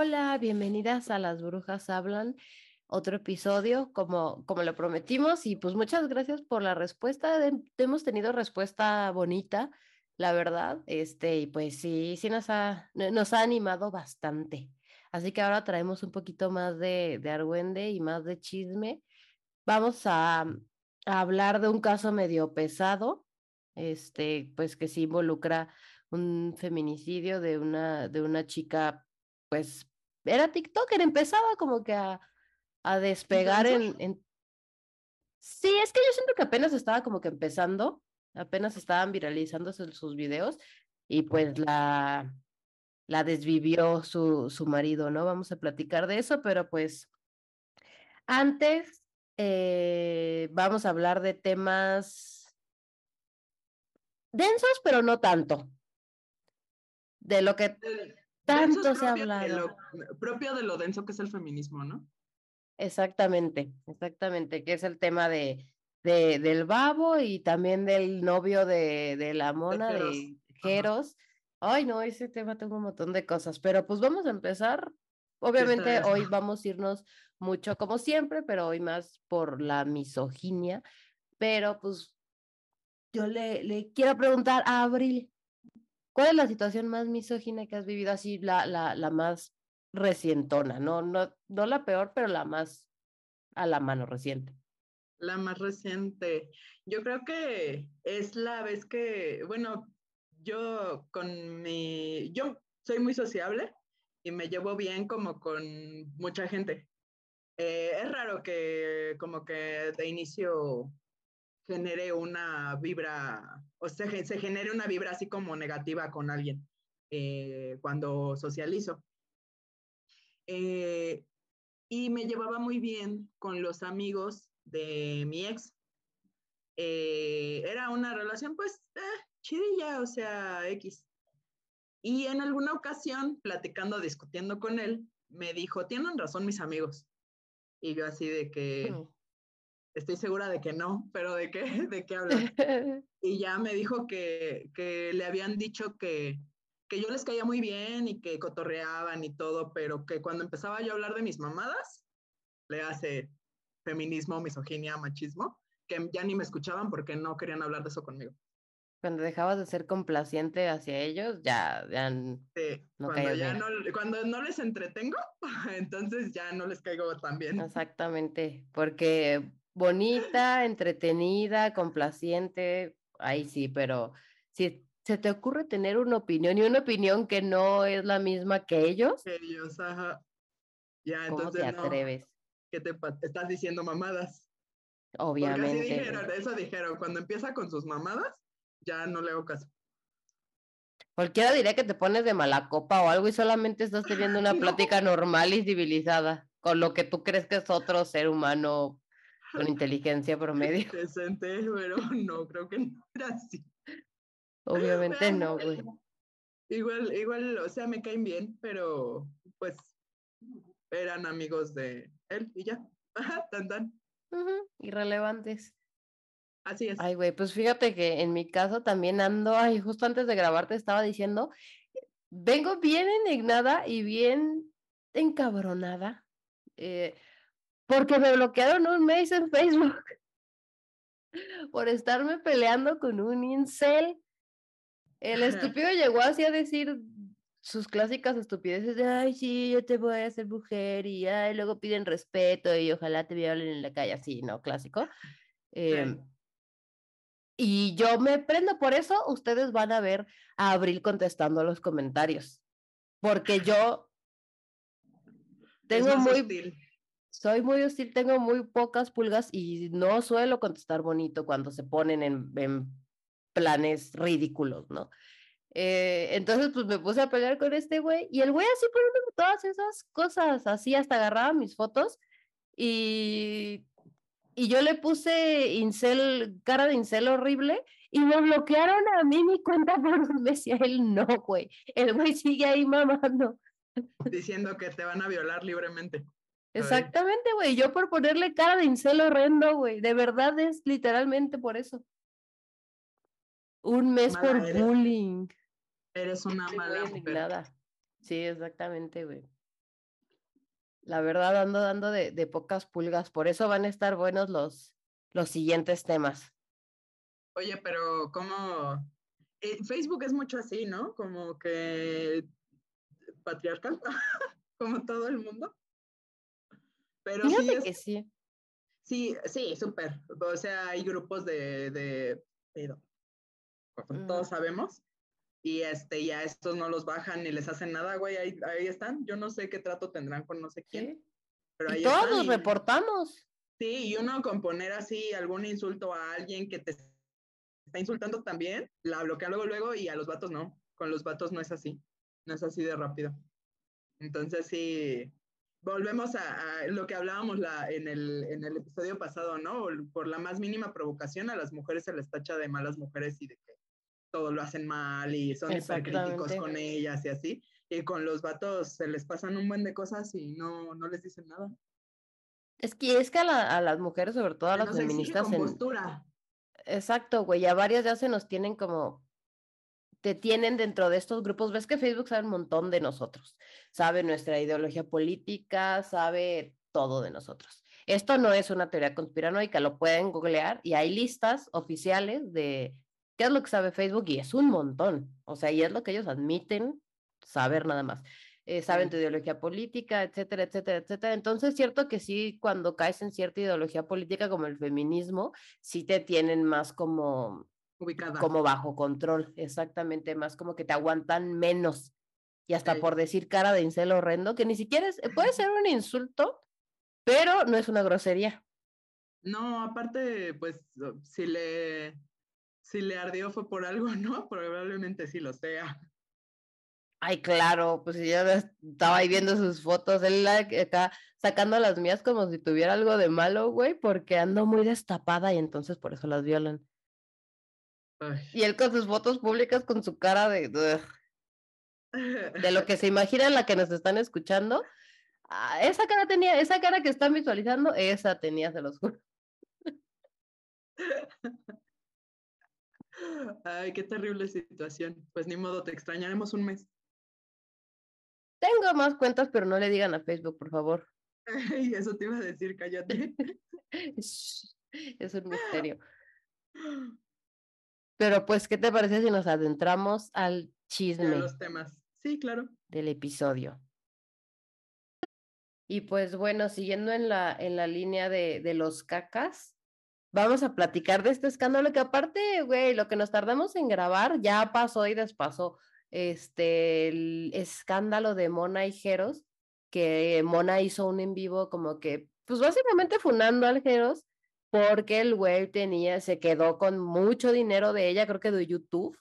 Hola, bienvenidas a Las Brujas Hablan, otro episodio como, como lo prometimos y pues muchas gracias por la respuesta. hemos tenido respuesta bonita, la verdad, este, y pues sí, sí nos ha, nos ha animado bastante. Así que ahora traemos un poquito más de, de argüende y más de chisme. Vamos a, a hablar de un caso medio pesado, este, pues que sí involucra un feminicidio de una, de una chica pues era TikToker, empezaba como que a, a despegar en, en, Sí, es que yo siento que apenas estaba como que empezando, apenas estaban viralizándose sus videos y pues la, la desvivió su, su marido, ¿no? Vamos a platicar de eso, pero pues antes eh, vamos a hablar de temas densos, pero no tanto. De lo que tanto se ha hablado. propio de lo denso que es el feminismo, ¿no? Exactamente, exactamente, que es el tema de, de del babo y también del novio de, de la mona de Jeros. Ay, no, ese tema tengo un montón de cosas, pero pues vamos a empezar. Obviamente hoy vamos a irnos mucho como siempre, pero hoy más por la misoginia. Pero pues yo le, le quiero preguntar a Abril, ¿Cuál es la situación más misógina que has vivido así, la, la, la más recientona? No, no, no la peor, pero la más a la mano reciente. La más reciente. Yo creo que es la vez que, bueno, yo con mi, yo soy muy sociable y me llevo bien como con mucha gente. Eh, es raro que como que de inicio genere una vibra, o sea, se genere una vibra así como negativa con alguien eh, cuando socializo. Eh, y me llevaba muy bien con los amigos de mi ex. Eh, era una relación pues chidilla, o sea, X. Y en alguna ocasión, platicando, discutiendo con él, me dijo, tienen razón mis amigos. Y yo así de que, estoy segura de que no, pero ¿de qué? ¿De qué hablas? y ya me dijo que, que le habían dicho que, que yo les caía muy bien y que cotorreaban y todo, pero que cuando empezaba yo a hablar de mis mamadas, le hace feminismo, misoginia, machismo, que ya ni me escuchaban porque no querían hablar de eso conmigo. Cuando dejabas de ser complaciente hacia ellos, ya, ya no cuando, ya no, cuando no les entretengo, entonces ya no les caigo tan bien. Exactamente, porque bonita, entretenida, complaciente, ahí sí, pero si se te ocurre tener una opinión y una opinión que no es la misma que ellos. Ellos, ajá. Ya, ¿cómo te atreves? ¿Qué te estás diciendo mamadas? Obviamente. Porque así dijeron, eso dijeron, cuando empieza con sus mamadas, ya no le hago caso. Cualquiera diría que te pones de mala copa o algo y solamente estás teniendo una plática normal y civilizada con lo que tú crees que es otro ser humano con inteligencia promedio. Decente, pero no, creo que no era así. Obviamente no, güey. Igual, igual, o sea, me caen bien, pero pues eran amigos de él y ya. tan tan. Irrelevantes. Así es. Ay, güey, pues fíjate que en mi caso también ando, ay, justo antes de grabarte estaba diciendo, vengo bien indignada y bien encabronada. Eh, porque me bloquearon un mes en Facebook por estarme peleando con un incel. El estúpido llegó así a decir sus clásicas estupideces de, ay, sí, yo te voy a hacer mujer y ay, luego piden respeto y ojalá te violen en la calle, así, ¿no? Clásico. Em, y yo me prendo por eso, ustedes van a ver a Abril contestando los comentarios, porque yo tengo muy soy muy hostil, tengo muy pocas pulgas y no suelo contestar bonito cuando se ponen en, planes ridículos, ¿no? Eh, entonces, pues me puse a pelear con este güey y el güey así poniéndome todas esas cosas, así hasta agarraba mis fotos y, y yo le puse incel, cara de incel horrible y me bloquearon a mí mi cuenta por un mes y él no, güey. El güey sigue ahí mamando. Diciendo que te van a violar libremente. Exactamente, güey. Yo por ponerle cara de incel horrendo, güey. De verdad es literalmente por eso. Un mes por bullying. Eres una mala nada Sí, exactamente, güey. La verdad, ando dando de, de pocas pulgas. Por eso van a estar buenos los, los siguientes temas. Oye, pero ¿cómo? Eh, Facebook es mucho así, ¿no? Como que patriarcal, como todo el mundo. Pero sí, es, que sí. Sí, sí, súper. O sea, hay grupos de, de todos mm. sabemos. Y este, ya estos no los bajan ni les hacen nada, güey. Ahí, ahí están. Yo no sé qué trato tendrán con no sé quién. Pero ahí todos los reportamos. Sí, y uno con poner así algún insulto a alguien que te está insultando también, la bloquea luego, luego, y a los vatos no. Con los vatos no es así. No es así de rápido. Entonces sí, volvemos a, lo que hablábamos la, en, el, en el episodio pasado, ¿no? Por la más mínima provocación a las mujeres se les tacha de malas mujeres y de que todo lo hacen mal y son hipercríticos con ellas y así. Y con los vatos se les pasan un buen de cosas y no, no les dicen nada. Es que es que a, las mujeres, sobre todo a las feministas. En... Exacto, güey. A varias ya se nos tienen como te tienen dentro de estos grupos. Ves que Facebook sabe un montón de nosotros, sabe nuestra ideología política, sabe todo de nosotros. Esto no es una teoría conspiranoica, lo pueden googlear y hay listas oficiales de qué es lo que sabe Facebook y es un montón. O sea, y es lo que ellos admiten saber nada más. Eh, saben tu ideología política, etcétera, etcétera, etcétera. Entonces, cierto que sí, cuando caes en cierta ideología política como el feminismo, sí te tienen más como como bajo control, exactamente, más como que te aguantan menos. Y hasta por decir cara de incel horrendo, que ni siquiera es, puede ser un insulto, pero no es una grosería. No, aparte, pues, si le, si le ardió fue por algo, ¿no? Probablemente sí lo sea. Ay, claro, pues yo estaba ahí viendo sus fotos, él acá sacando las mías como si tuviera algo de malo, güey, porque ando muy destapada y entonces por eso las violan. Y él con sus fotos públicas con su cara de... De lo que se imagina la que nos están escuchando. Ah, esa cara tenía, esa cara que están visualizando, esa tenía, se los juro. Ay, qué terrible situación. Pues ni modo, te extrañaremos un mes. Tengo más cuentas, pero no le digan a Facebook, por favor. Ay, eso te iba a decir, cállate. es un misterio. Pero pues, ¿qué te parece si nos adentramos al chisme? los temas. Sí, claro. Del episodio. Y pues bueno, siguiendo en la, en la línea de, de los cacas, vamos a platicar de este escándalo que aparte, güey, lo que nos tardamos en grabar ya pasó y despasó. Este, el escándalo de Mona y Jeros, que Mona hizo un en vivo como que, pues básicamente funando al Jeros porque el güey tenía, se quedó con mucho dinero de ella, creo que de YouTube,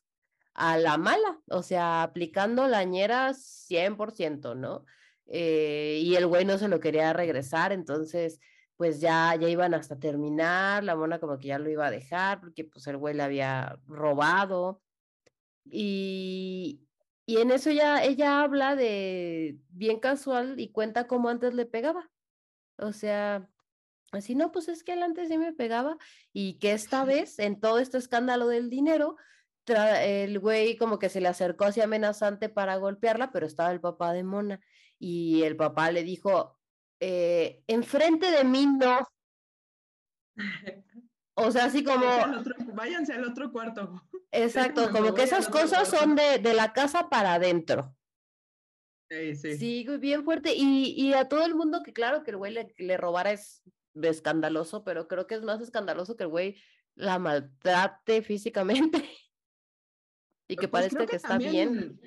a la mala, o sea, aplicando la ñera 100%, ¿no? Eh, y el güey no se lo quería regresar, entonces, pues ya, ya iban hasta terminar, la mona como que ya lo iba a dejar, porque pues el güey le había robado. Y, y en eso ya ella habla de bien casual y cuenta cómo antes le pegaba. O sea, Así, no, pues es que él antes sí me pegaba y que esta vez, en todo este escándalo del dinero, el güey como que se le acercó así amenazante para golpearla, pero estaba el papá de Mona y el papá le dijo, eh, enfrente de mí no. O sea, así como... Váyanse al otro, cuarto. Exacto, como que esas cosas son de, de, la casa para adentro. Sí, sí. Sí, bien fuerte. Y, y, a todo el mundo que claro que el güey le, le robara es escandaloso, pero creo que es más escandaloso que el güey la maltrate físicamente y que pues parezca que, está bien.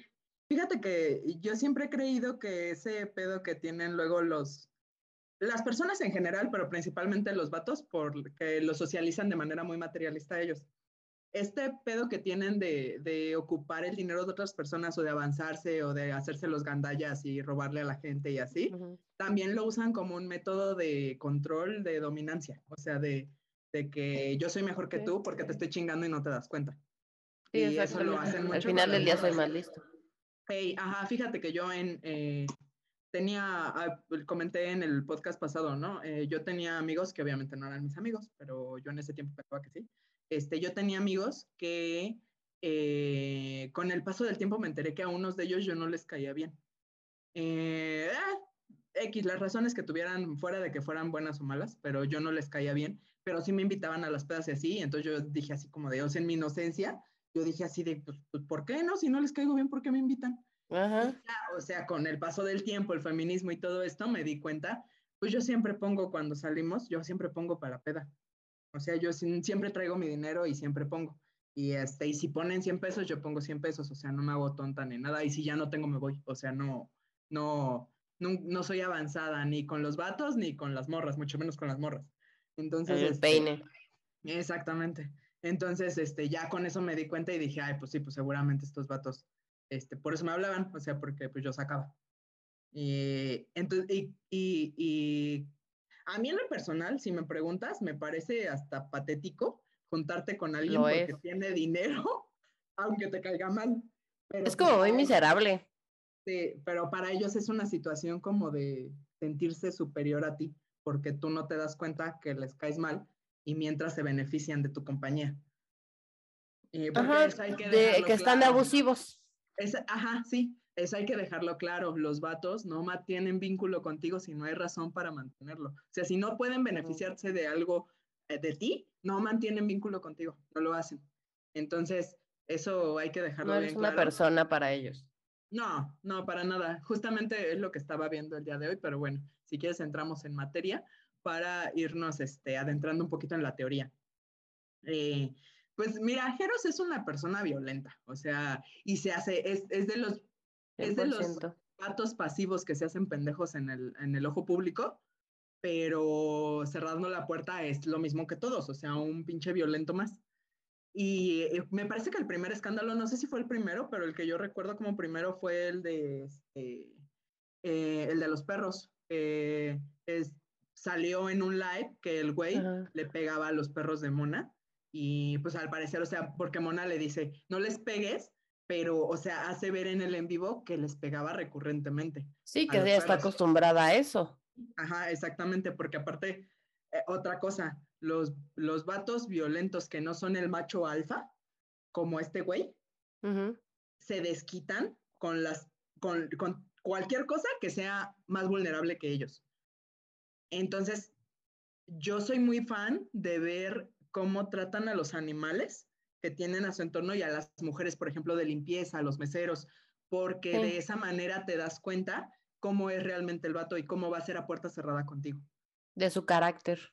Fíjate que yo siempre he creído que ese pedo que tienen luego los las personas en general, pero principalmente los vatos, porque lo socializan de manera muy materialista ellos. Este pedo que tienen de, de, ocupar el dinero de otras personas o de avanzarse o de hacerse los gandallas y robarle a la gente y así, también lo usan como un método de control, de dominancia, o sea, de, de que yo soy mejor que tú porque te estoy chingando y no te das cuenta. y eso lo hacen mucho. Al final del día soy más listo. Hey, ajá, fíjate que yo en, eh, tenía, ah, comenté en el podcast pasado, ¿no? Eh, yo tenía amigos que obviamente no eran mis amigos, pero yo en ese tiempo pensaba que sí. Este, yo tenía amigos que eh, con el paso del tiempo me enteré que a unos de ellos yo no les caía bien. Eh, X, las razones que tuvieran fuera de que fueran buenas o malas, pero yo no les caía bien, pero sí me invitaban a las pedas y así, entonces yo dije así como de, o sea, en mi inocencia, yo dije así de, pues, pues ¿por qué no? Si no les caigo bien, ¿por qué me invitan? o sea, con el paso del tiempo, el feminismo y todo esto, me di cuenta, pues yo siempre pongo cuando salimos, yo siempre pongo para peda. O sea, yo siempre traigo mi dinero y siempre pongo. Y, este, y si ponen 100 pesos, yo pongo 100 pesos, o sea, no me hago tonta ni nada. Y si ya no tengo, me voy. O sea, no, no, no, soy avanzada ni con los vatos ni con las morras, mucho menos con las morras. Entonces. El este, peine. Exactamente. Entonces, este, ya con eso me di cuenta y dije, ay, pues sí, pues seguramente estos vatos, este, por eso me hablaban, o sea, porque pues yo sacaba. Y, entonces, y, y, y a mí en lo personal, si me preguntas, me parece hasta patético juntarte con alguien porque tiene dinero, aunque te caiga mal. es como muy miserable. Sí, pero para ellos es una situación como de sentirse superior a ti, porque tú no te das cuenta que les caes mal y mientras se benefician de tu compañía. ajá, que, que están abusivos. ajá, sí, eso hay que dejarlo claro. Los vatos no tienen vínculo contigo si no hay razón para mantenerlo. O sea, si no pueden beneficiarse de algo eh, de ti, no mantienen vínculo contigo, no lo hacen. Entonces, eso hay que dejarlo no eres una persona para ellos. No, no, para nada. Justamente es lo que estaba viendo el día de hoy, pero bueno, si quieres entramos en materia para irnos este, adentrando un poquito en la teoría. Eh, pues mira, Jeros es una persona violenta, o sea, y se hace, es, de los, es de los patos pasivos que se hacen pendejos en el, en el ojo público, pero cerrando la puerta es lo mismo que todos, o sea, un pinche violento más. Y eh, me parece que el primer escándalo, no sé si fue el primero, pero el que yo recuerdo como primero fue el de, este, eh, el de los perros. es, salió en un live que el güey le pegaba a los perros de Mona y pues al parecer, o sea, porque Mona le dice, no les pegues, pero, o sea, hace ver en el en vivo que les pegaba recurrentemente. Sí, que ella está acostumbrada a eso. Ajá, exactamente, porque aparte, eh, otra cosa, los, los vatos violentos que no son el macho alfa, como este güey, se desquitan con las, con, con cualquier cosa que sea más vulnerable que ellos. Entonces, yo soy muy fan de ver cómo tratan a los animales que tienen a su entorno y a las mujeres, por ejemplo, de limpieza, a los meseros, porque de esa manera te das cuenta cómo es realmente el vato y cómo va a ser a puerta cerrada contigo. De su carácter.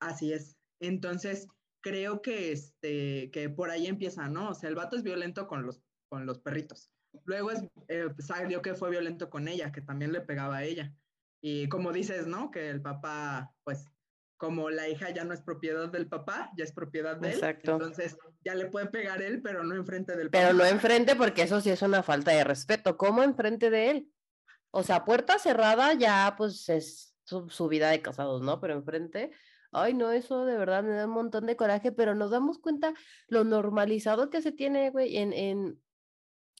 Así es. Entonces, creo que, este, que por ahí empieza, ¿no? O sea, el vato es violento con los, con los perritos. Luego es, eh, salió que fue violento con ella, que también le pegaba a ella. Y como dices, ¿no? Que el papá, pues, como la hija ya no es propiedad del papá, ya es propiedad de Exacto. él. Entonces, ya le puede pegar él, pero no enfrente del papá. Pero no enfrente, porque eso sí es una falta de respeto. ¿Cómo enfrente de él? O sea, puerta cerrada ya pues es su, vida de casados, ¿no? Pero enfrente, ay, no, eso de verdad me da un montón de coraje, pero nos damos cuenta lo normalizado que se tiene, güey, en, en,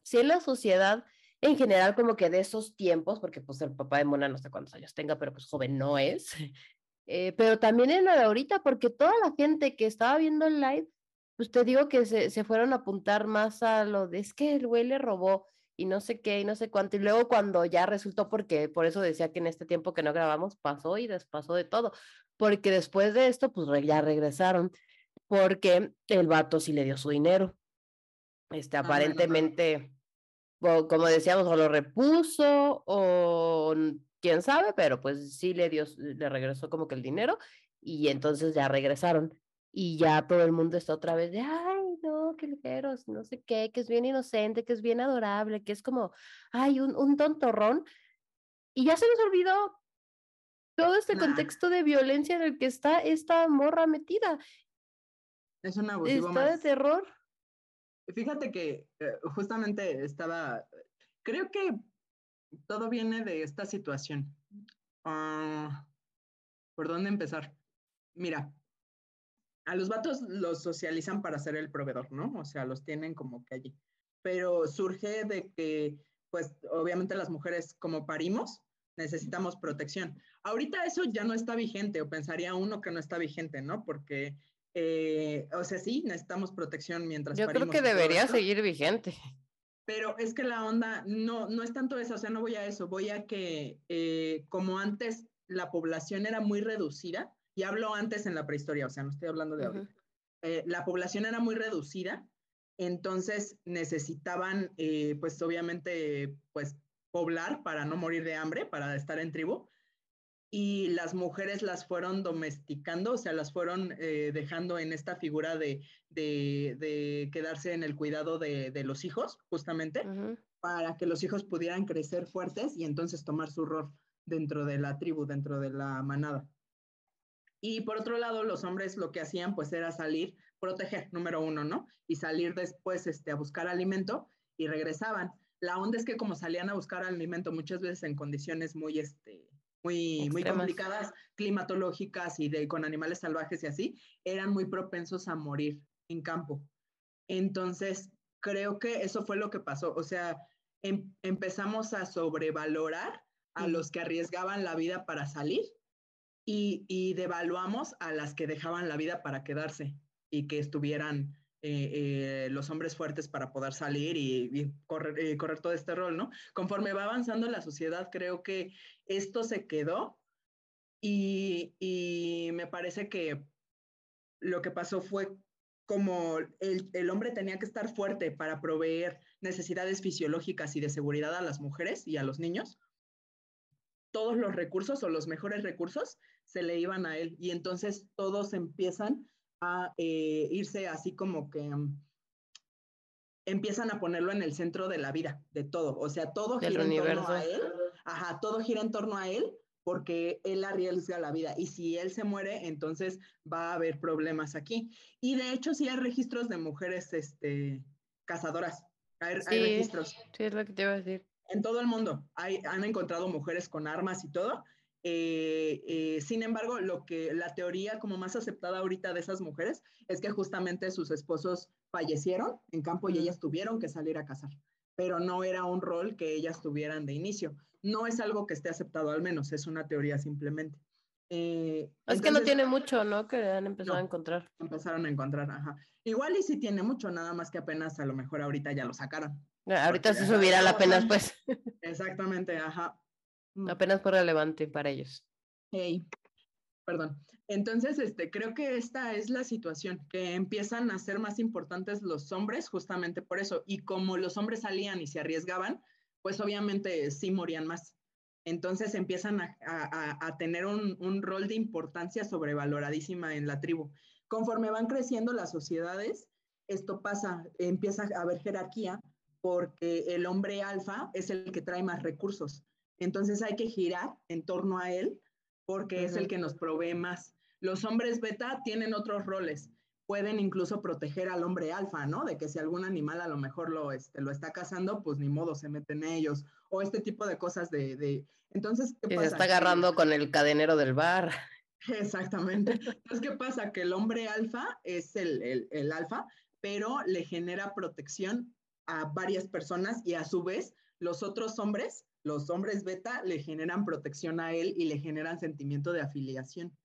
si en la sociedad en general como que de esos tiempos, porque pues el papá de Mona no sé cuántos años tenga, pero pues joven no es, eh, pero también en la de ahorita, porque toda la gente que estaba viendo el live, pues te digo que se, se fueron a apuntar más a lo de, es que el güey le robó, y no sé qué y no sé cuánto. Y luego cuando ya resultó, porque por eso decía que en este tiempo que no grabamos pasó y despasó de todo, porque después de esto, pues ya regresaron, porque el vato sí le dio su dinero. Este, aparentemente, como decíamos, o lo repuso o quién sabe, pero pues sí le dio, le regresó como que el dinero y entonces ya regresaron y ya todo el mundo está otra vez de, ay, no, qué ligeros, no sé qué, que es bien inocente, que es bien adorable, que es como, ay, un, un tontorrón. Y ya se nos olvidó todo este contexto de violencia en el que está esta morra metida. Es un abusivo está de terror. Fíjate que eh, justamente estaba, creo que todo viene de esta situación. Ah, ¿Por dónde empezar? Mira, a los vatos los socializan para ser el proveedor, ¿no? O sea, los tienen como que allí. Pero surge de que, pues, obviamente las mujeres como parimos, necesitamos protección. Ahorita eso ya no está vigente, o pensaría uno que no está vigente, ¿no? Porque, eh, o sea, sí, necesitamos protección mientras Yo creo que debería seguir vigente. Pero es que la onda no, no es tanto eso, o sea, no voy a eso, voy a que eh, como antes la población era muy reducida, y hablo antes en la prehistoria, o sea, no estoy hablando de ahora, eh, la población era muy reducida, entonces necesitaban, eh, pues obviamente, pues poblar para no morir de hambre, para estar en tribu, y las mujeres las fueron domesticando, o sea, las fueron eh, dejando en esta figura de, quedarse en el cuidado de, los hijos, justamente, para que los hijos pudieran crecer fuertes y entonces tomar su rol dentro de la tribu, dentro de la manada. Y por otro lado, los hombres lo que hacían pues era salir, proteger, número uno, ¿no? Y salir después este, a buscar alimento y regresaban. La onda es que como salían a buscar alimento muchas veces en condiciones muy, este, muy, muy complicadas, climatológicas y de, con animales salvajes y así, eran muy propensos a morir en campo. Entonces, creo que eso fue lo que pasó. O sea, em, empezamos a sobrevalorar a los que arriesgaban la vida para salir y, y, devaluamos a las que dejaban la vida para quedarse y que estuvieran eh, eh, los hombres fuertes para poder salir y, correr, eh, correr, todo este rol, ¿no? Conforme va avanzando la sociedad, creo que esto se quedó y, me parece que lo que pasó fue como el, el, hombre tenía que estar fuerte para proveer necesidades fisiológicas y de seguridad a las mujeres y a los niños, todos los recursos o los mejores recursos se le iban a él y entonces todos empiezan a eh, irse así como que mm, empiezan a ponerlo en el centro de la vida, de todo. O sea, todo gira en torno a él. Ajá, todo gira en torno a él porque él arriesga la vida. Y si él se muere, entonces va a haber problemas aquí. Y de hecho, sí hay registros de mujeres este, cazadoras. Hay, registros. Sí, es lo que te iba a decir. En todo el mundo hay, han encontrado mujeres con armas y todo. Eh, eh, sin embargo, lo que la teoría como más aceptada ahorita de esas mujeres es que justamente sus esposos fallecieron en campo y ellas tuvieron que salir a cazar, pero no era un rol que ellas tuvieran de inicio. No es algo que esté aceptado al menos, es una teoría simplemente. Eh, es que no tiene mucho, ¿no? Que han empezado a encontrar. Empezaron a encontrar, ajá. Igual y sí tiene mucho, nada más que apenas a lo mejor ahorita ya lo sacaron. Ahorita se subirá la pena, pues. Exactamente, ajá. Mm. Apenas fue relevante para ellos. Hey, perdón. Entonces, este, creo que esta es la situación, que empiezan a ser más importantes los hombres justamente por eso. Y como los hombres salían y se arriesgaban, pues obviamente sí morían más. Entonces empiezan a, tener un, un, rol de importancia sobrevaloradísima en la tribu. Conforme van creciendo las sociedades, esto pasa, empieza a haber jerarquía porque el hombre alfa es el que trae más recursos. Entonces hay que girar en torno a él porque es el que nos provee más. Los hombres beta tienen otros roles. Pueden incluso proteger al hombre alfa, ¿no? De que si algún animal a lo mejor lo, este, lo está cazando, pues ni modo, se meten ellos. O este tipo de cosas de... Entonces, ¿qué pasa? Se está agarrando con el cadenero del bar. Exactamente. Entonces, ¿qué pasa? Que el hombre alfa es el, el, el alfa, pero le genera protección a varias personas y a su vez los otros hombres los hombres beta le generan protección a él y le generan sentimiento de afiliación.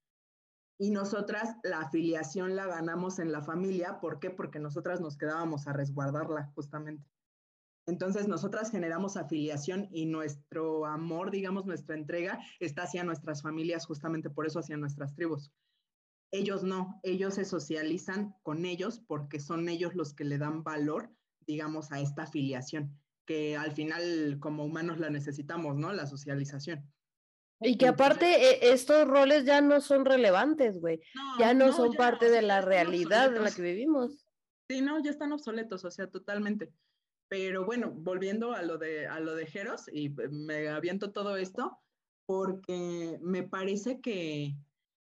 Y nosotras la afiliación la ganamos en la familia. ¿Por qué? Porque nosotras nos quedábamos a resguardarla justamente. Entonces nosotras generamos afiliación y nuestro amor, digamos, nuestra entrega está hacia nuestras familias, justamente por eso hacia nuestras tribus. Ellos no, ellos se socializan con ellos porque son ellos los que le dan valor, digamos, a esta afiliación que al final como humanos la necesitamos, ¿no? La socialización. Y que aparte e, estos roles ya no son relevantes, güey. ya no, son parte de la realidad en la que vivimos. Sí, no, ya están obsoletos, o sea, totalmente. Pero bueno, volviendo a lo de a lo de Jeros y me aviento todo esto porque me parece que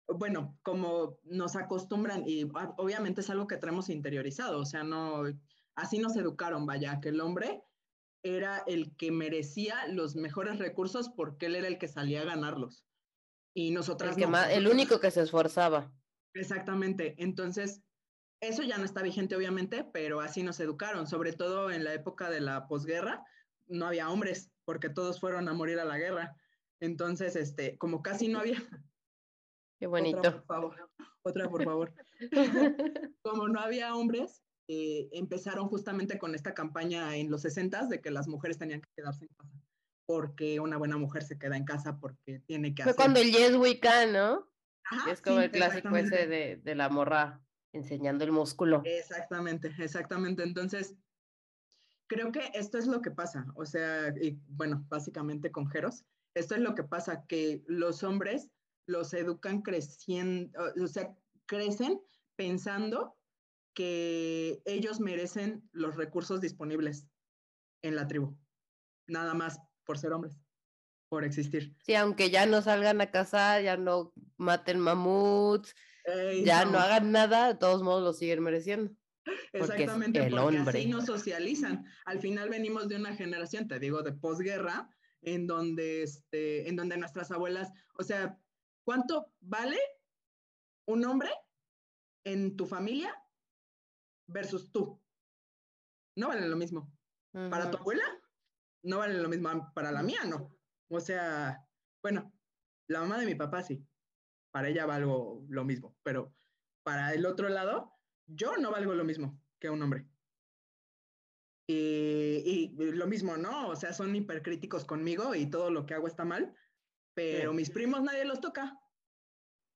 bueno, como nos acostumbran y obviamente es algo que tenemos interiorizado, o sea, no así nos educaron, vaya, que el hombre era el que merecía los mejores recursos porque él era el que salía a ganarlos. Y nosotras... El, el único que se esforzaba. Exactamente. Entonces, eso ya no está vigente, obviamente, pero así nos educaron, sobre todo en la época de la posguerra, no había hombres, porque todos fueron a morir a la guerra. Entonces, este, como casi no había... Qué bonito. Otra, por favor. Otra, por favor. como no había hombres, eh, empezaron justamente con esta campaña en los 60 de que las mujeres tenían que quedarse en casa, porque una buena mujer se queda en casa porque tiene que Fue hacer... cuando el Yes We Can, ¿no? Ajá, es como sí, el clásico ese de, de la morra enseñando el músculo. Exactamente, exactamente. Entonces, creo que esto es lo que pasa. O sea, y bueno, básicamente con Jeros, esto es lo que pasa, que los hombres los educan creciendo, o sea, crecen pensando que ellos merecen los recursos disponibles en la tribu, nada más por ser hombres, por existir. Sí, aunque ya no salgan a cazar, ya no maten mamuts, Ey, ya no no. hagan nada, de todos modos lo siguen mereciendo. Exactamente, el porque hombre. así nos socializan. Al final venimos de una generación, te digo, de posguerra, en donde, este, en donde nuestras abuelas, o sea, ¿cuánto vale un hombre en tu familia versus tú? No valen lo mismo. Para tu abuela, no valen lo mismo. Para la mía, no. O sea, bueno, la mamá de mi papá sí. Para ella valgo lo mismo, pero para el otro lado, yo no valgo lo mismo que un hombre. Y, y lo mismo, ¿no? O sea, son hipercríticos conmigo y todo lo que hago está mal, pero Sí. mis primos nadie los toca.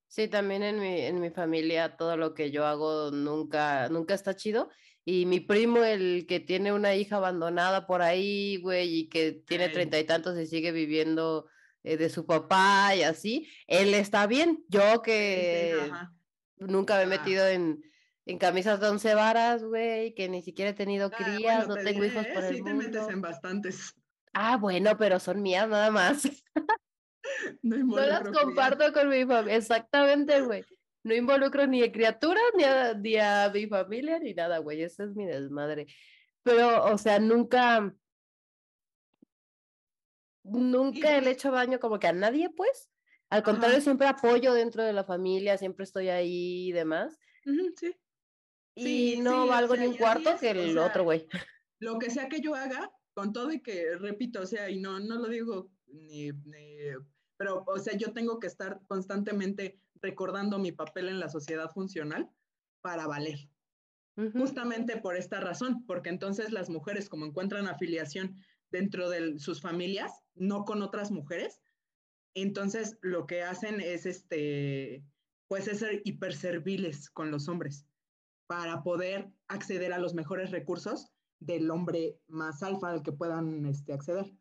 Sí, también en mi, en mi familia todo lo que yo hago nunca, nunca está chido. Y mi primo, el que tiene una hija abandonada por ahí, güey, y que tiene treinta y tantos y sigue viviendo eh, de su papá y así, él está bien. Yo Sí, sí, que nunca me he Ah. metido en, en camisas de once varas, güey, que ni siquiera he tenido Ah, crías, bueno, no te tengo diré, hijos ¿eh? por el Sí te metes mundo. en bastantes. Ah, bueno, pero son mías nada más. No No las comparto con mi familia. Exactamente, güey. No involucro ni a criaturas, ni a, ni a mi familia, ni nada, güey. Ese es mi desmadre. Pero, o sea, nunca, nunca pues le he hecho daño como que a nadie, pues. Al contrario, Ajá. siempre apoyo dentro de la familia, siempre estoy ahí y demás. Sí. Y Sí, no sí, o valgo sea, ni un cuarto es, que o el sea, otro, güey. lo que sea que yo haga, con todo y que, repito, o sea, y no, no lo digo ni, ni- pero, o sea, yo tengo que estar constantemente recordando mi papel en la sociedad funcional para valer. Justamente por esta razón, porque entonces las mujeres, como encuentran afiliación dentro de sus familias, no con otras mujeres, entonces lo que hacen es, este, pues, es ser hiperserviles con los hombres para poder acceder a los mejores recursos del hombre más alfa al que puedan este, acceder.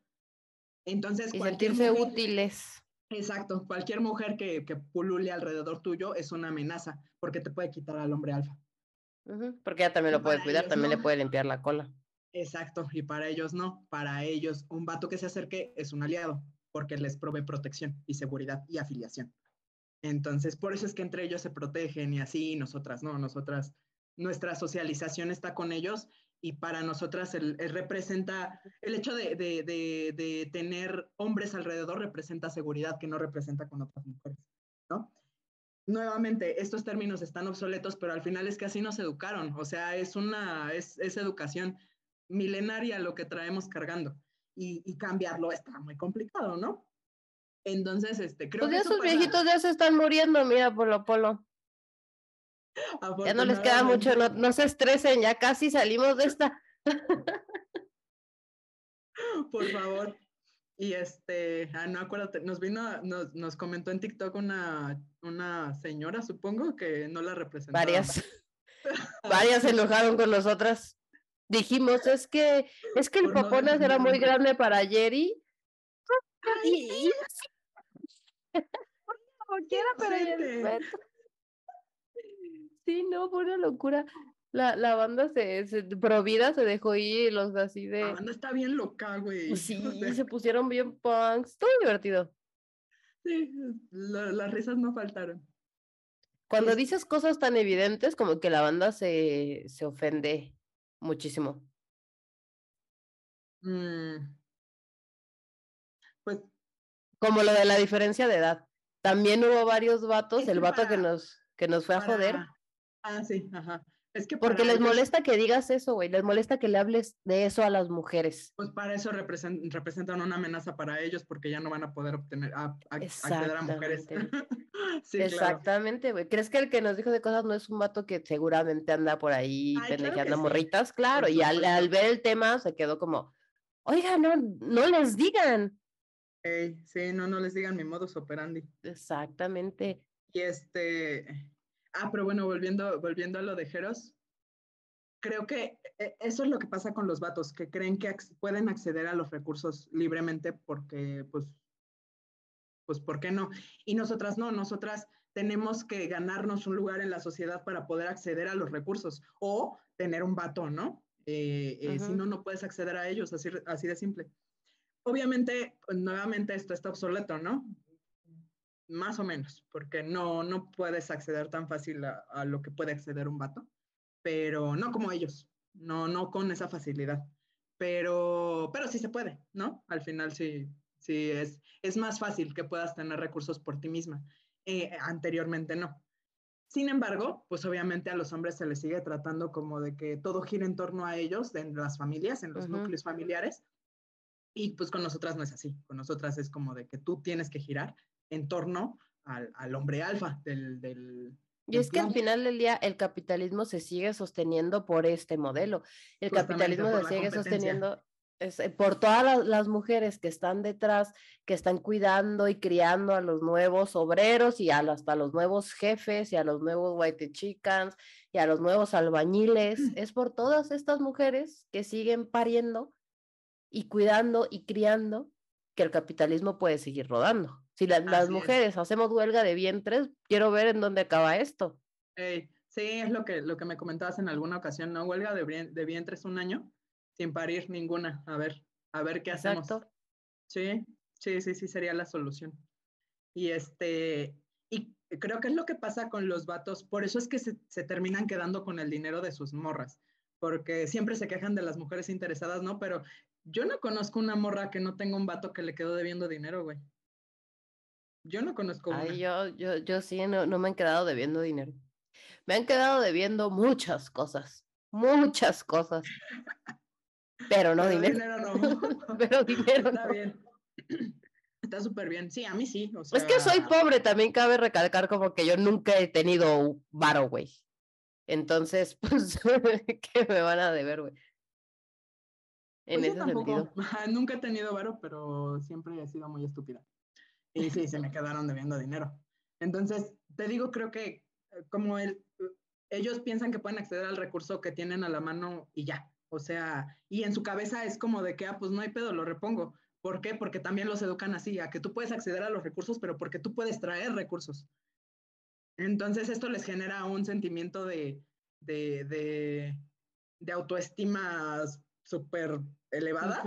Entonces, Y sentirse mujer- útiles. Exacto, cualquier mujer que, que pulule alrededor tuyo es una amenaza porque te puede quitar al hombre alfa. Porque ella también lo puede cuidar, también le puede limpiar la cola. Exacto, y para ellos no, para ellos un vato que se acerque es un aliado porque les provee protección y seguridad y afiliación. Entonces, por eso es que entre ellos se protegen y así, y nosotras no, nosotras, nuestra socialización está con ellos y para nosotras el, el representa, el hecho de, de, de, de tener hombres alrededor representa seguridad que no representa con otras mujeres, ¿no? Nuevamente, estos términos están obsoletos, pero al final es que así nos educaron, o sea, es una, es, es educación milenaria lo que traemos cargando y, y cambiarlo está muy complicado, ¿no? Entonces, este, creo Pues que esos viejitos ya se están muriendo, mira, Polo Polo. Ya no les queda mucho, no, no se estresen, ya casi salimos de esta. por favor. Y este, ah, no, acuérdate, nos vino, nos, nos comentó en TikTok una, una señora, supongo, que no la representaba. Varias, varias se enojaron con nosotras. Dijimos, es que, es que el Por no Poponas era muy grande para Jerry. Ay, Y, y pero respeto. Sí, no, fue una locura. La, la banda se, se Provida se dejó ir, los así La de. banda está bien loca, güey. Pues sí, O sea, se pusieron bien punks. Estuvo divertido. sí, la- las risas no faltaron. Cuando Es- dices cosas tan evidentes, como que la banda se, se ofende muchísimo. Mm. Pues Como lo de la diferencia de edad. También hubo varios vatos, el vato que nos, que nos fue a joder. Ah, sí, ajá. Es que Porque les ellos, molesta que digas eso, güey. Les molesta que le hables de eso a las mujeres. Pues para eso represen- representan una amenaza para ellos porque ya no van a poder obtener, a- a- acceder a mujeres. sí. Exactamente, güey. ¿Crees que el que nos dijo de cosas no es un vato que seguramente anda por ahí Ay, claro sí. morritas? Claro, y al, ver el tema se quedó como, oiga, no, no les digan. Sí, no, no les digan mi modus operandi. Exactamente. Y este, ah, pero bueno, volviendo, volviendo a lo de Jeros, creo que eh, eso es lo que pasa con los vatos, que creen que pueden acceder a los recursos libremente porque, pues, pues, ¿por qué no? Y nosotras no, nosotras tenemos que ganarnos un lugar en la sociedad para poder acceder a los recursos o tener un vato, ¿no? Eh, eh, Si no, no puedes acceder a ellos, así, así de simple. Obviamente, pues, nuevamente esto está obsoleto, ¿no? Más o menos, porque no, no puedes acceder tan fácil a, a lo que puede acceder un vato, pero no como ellos, no, no con esa facilidad, pero, pero sí se puede, ¿no? Al final sí, sí es, es más fácil que puedas tener recursos por ti misma. Eh, anteriormente no. Sin embargo, pues obviamente a los hombres se les sigue tratando como de que todo gira en torno a ellos, en las familias, en los Ujú. núcleos familiares, y pues con nosotras no es así, con nosotras es como de que tú tienes que girar en torno al, al hombre alfa del... del Y es que al final del día el capitalismo se sigue sosteniendo por este modelo. El Justamente capitalismo se sigue sosteniendo es, eh, por todas las, las mujeres que están detrás, que están cuidando y criando a los nuevos obreros y a, los- hasta los nuevos jefes y a los nuevos white chickens y a los nuevos albañiles. Es por todas estas mujeres que siguen pariendo y cuidando y criando que el capitalismo puede seguir rodando. Si la- las mujeres hacemos huelga de vientres, quiero ver en dónde acaba esto. Sí, es lo que, lo que me comentabas en alguna ocasión, ¿no? Huelga de, de vientres un año sin parir ninguna. A ver, a ver qué hacemos. Sí, sí, sí, sí, sería la solución. Y este, y creo que es lo que pasa con los vatos, por eso es que se, se terminan quedando con el dinero de sus morras, porque siempre se quejan de las mujeres interesadas, ¿no? Pero yo no conozco una morra que no tenga un vato que le quedó debiendo dinero, güey. Yo no conozco una. Ay, yo, yo, yo sí, no, no me han quedado debiendo dinero. Me han quedado debiendo muchas cosas, muchas cosas. Pero no Pero dinero. no. Pero dinero Está no. bien. Está súper bien. Sí, a mí sí. O Es que soy pobre, también cabe recalcar como que yo nunca he tenido varo, güey. Entonces, pues, ¿qué me van a deber, güey? En Pues yo ese tampoco. sentido. Nunca he tenido varo, pero siempre he sido muy estúpida. Y sí, se me quedaron debiendo dinero. Entonces, te digo, creo que eh, como el, ellos piensan que pueden acceder al recurso que tienen a la mano y ya. O sea, y en su cabeza es como de que, ah, pues no hay pedo, lo repongo. ¿Por qué? Porque también los educan así, a que tú puedes acceder a los recursos, pero porque tú puedes traer recursos. Entonces, esto les genera un sentimiento de, de, de, autoestima súper elevada.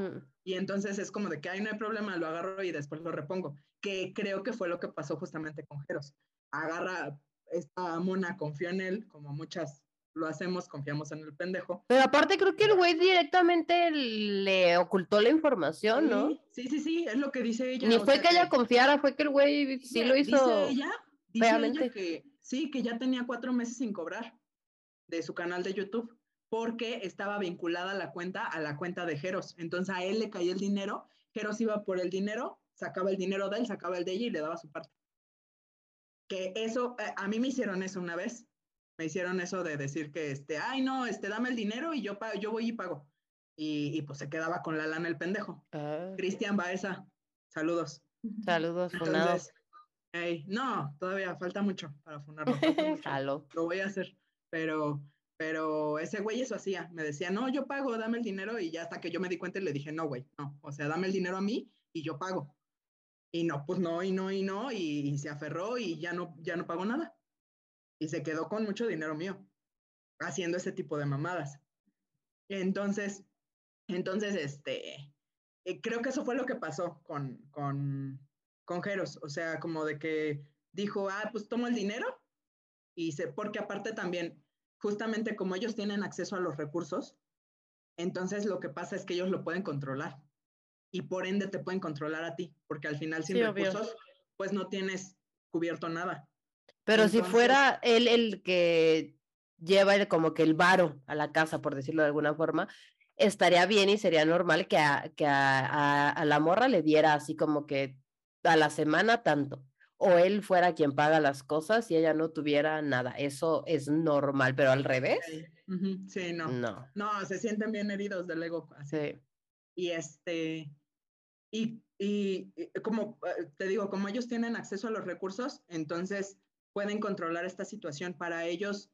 Y entonces es como de que, ay, no hay problema, lo agarro y después lo repongo. Que creo que fue lo que pasó justamente con Jeros. Agarra, esta mona confió en él, como muchas lo hacemos, confiamos en el pendejo. Pero aparte creo que el güey directamente le ocultó la información, ¿no? Sí, sí, sí, es lo que dice ella. Ni fue sea que ella confiara, fue que el güey sí lo hizo. Dice ella, dice ella que sí, que ya tenía cuatro meses sin cobrar de su canal de YouTube porque estaba vinculada la cuenta a la cuenta de Jeros. Entonces a él le caía el dinero, Jeros iba por el dinero, sacaba el dinero de él, sacaba el de ella y le daba su parte. Que eso, eh, a mí me hicieron eso una vez. Me hicieron eso de decir que, este, ay, no, este, dame el dinero y yo, pa- yo voy y pago. Y, y pues se quedaba con la lana el pendejo. Ah, Cristian Baeza, saludos. saludos. Entonces, ey, no, todavía falta mucho para funarlo. mucho. Lo voy a hacer, pero, pero ese güey eso hacía. Me decía, no, yo pago, dame el dinero. Y ya hasta que yo me di cuenta y le dije, no, güey, no. O sea, dame el dinero a mí y yo pago. Y no, pues no, y no, y no. Y, y se aferró y ya no, ya no pagó nada. Y se quedó con mucho dinero mío, haciendo ese tipo de mamadas. Entonces, entonces, este, eh, creo que eso fue lo que pasó con, con, con Jeros. O sea, como de que dijo, ah, pues tomo el dinero. Y se, porque aparte también, justamente como ellos tienen acceso a los recursos, entonces lo que pasa es que ellos lo pueden controlar. Y por ende te pueden controlar a ti, porque al final sin Sí, obvio. recursos, pues no tienes cubierto nada. Pero si fuera él el que lleva como que el varo a la casa, por decirlo de alguna forma, estaría bien y sería normal que a, que a, a, la morra le diera así como que a la semana tanto, o él fuera quien paga las cosas y ella no tuviera nada. Eso es normal, pero al revés. Sí, no. No. No, se sienten bien heridos del ego. Sí. Y este, y, y, como eh, te digo, como ellos tienen acceso a los recursos, entonces pueden controlar esta situación. Para ellos,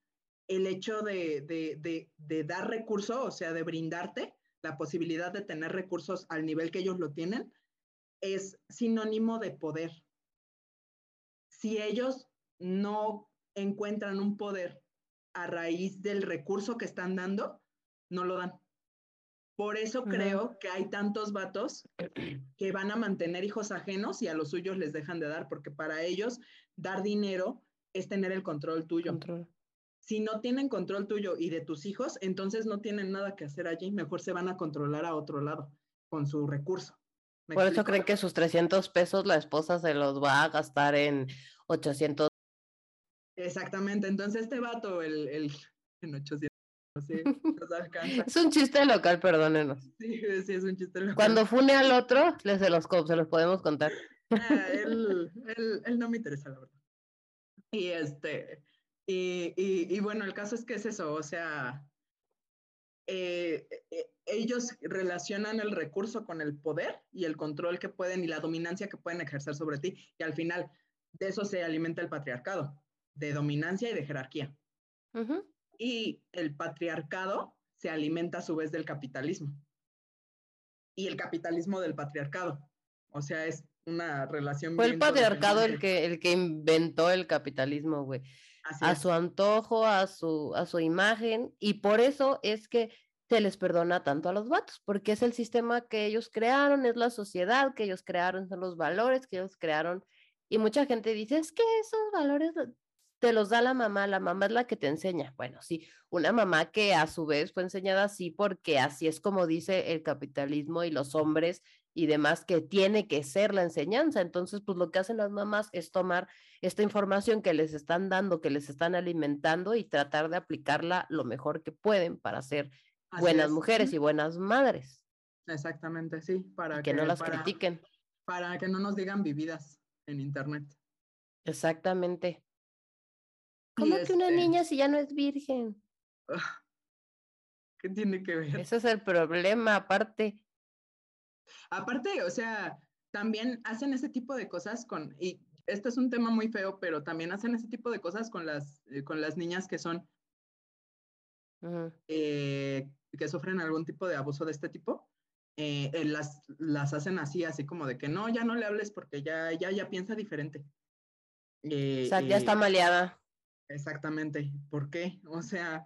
el hecho de, de, de, dar recurso, o sea, de brindarte la posibilidad de tener recursos al nivel que ellos lo tienen, es sinónimo de poder. Si ellos no encuentran un poder a raíz del recurso que están dando, no lo dan. Por eso creo que hay tantos vatos que van a mantener hijos ajenos y a los suyos les dejan de dar, porque para ellos dar dinero es tener el control tuyo. Control si no tienen control tuyo y de tus hijos, entonces no tienen nada que hacer allí, mejor se van a controlar a otro lado con su recurso. Por eso creen que sus 300 pesos la esposa se los va a gastar en 800. Exactamente, entonces este vato, el, el en 800. Sí, es un chiste local, perdónenos. Sí, sí, es un chiste local. Cuando fune al otro, les se los, se los podemos contar. Ah, él, él no me interesa, la verdad. Y este, y, y, bueno, el caso es que es eso, o sea, eh, eh, ellos relacionan el recurso con el poder y el control que pueden y la dominancia que pueden ejercer sobre ti. Y al final de eso se alimenta el patriarcado, de dominancia y de jerarquía. Y el patriarcado se alimenta a su vez del capitalismo. Y el capitalismo del patriarcado. O sea, es una relación. Fue el patriarcado el que, el que inventó el capitalismo, güey a su antojo, a su, a su imagen, y por eso es que se les perdona tanto a los vatos, porque es el sistema que ellos crearon, es la sociedad que ellos crearon, son los valores que ellos crearon, y mucha gente dice, es que esos valores te los da la mamá, la mamá es la que te enseña. Bueno, sí, una mamá que a su vez fue enseñada así porque así es como dice el capitalismo y los hombres y demás que tiene que ser la enseñanza. Entonces, pues lo que hacen las mamás es tomar esta información que les están dando, que les están alimentando y tratar de aplicarla lo mejor que pueden para ser buenas mujeres y buenas madres. Exactamente, sí, para que, no las critiquen. Para que no nos digan vividas en internet. Exactamente. ¿Cómo que una este niña si ya no es virgen? ¿Qué tiene que ver? Ese es el problema, aparte. Aparte, o sea, también hacen ese tipo de cosas con, y esto es un tema muy feo, pero también hacen ese tipo de cosas con las, eh, con las niñas que son, eh, que sufren algún tipo de abuso de este tipo. Eh, las, las hacen así, así como de que no, ya no le hables porque ya, ya, ya piensa diferente. o sea, ya está maleada. Exactamente. ¿Por qué? O sea,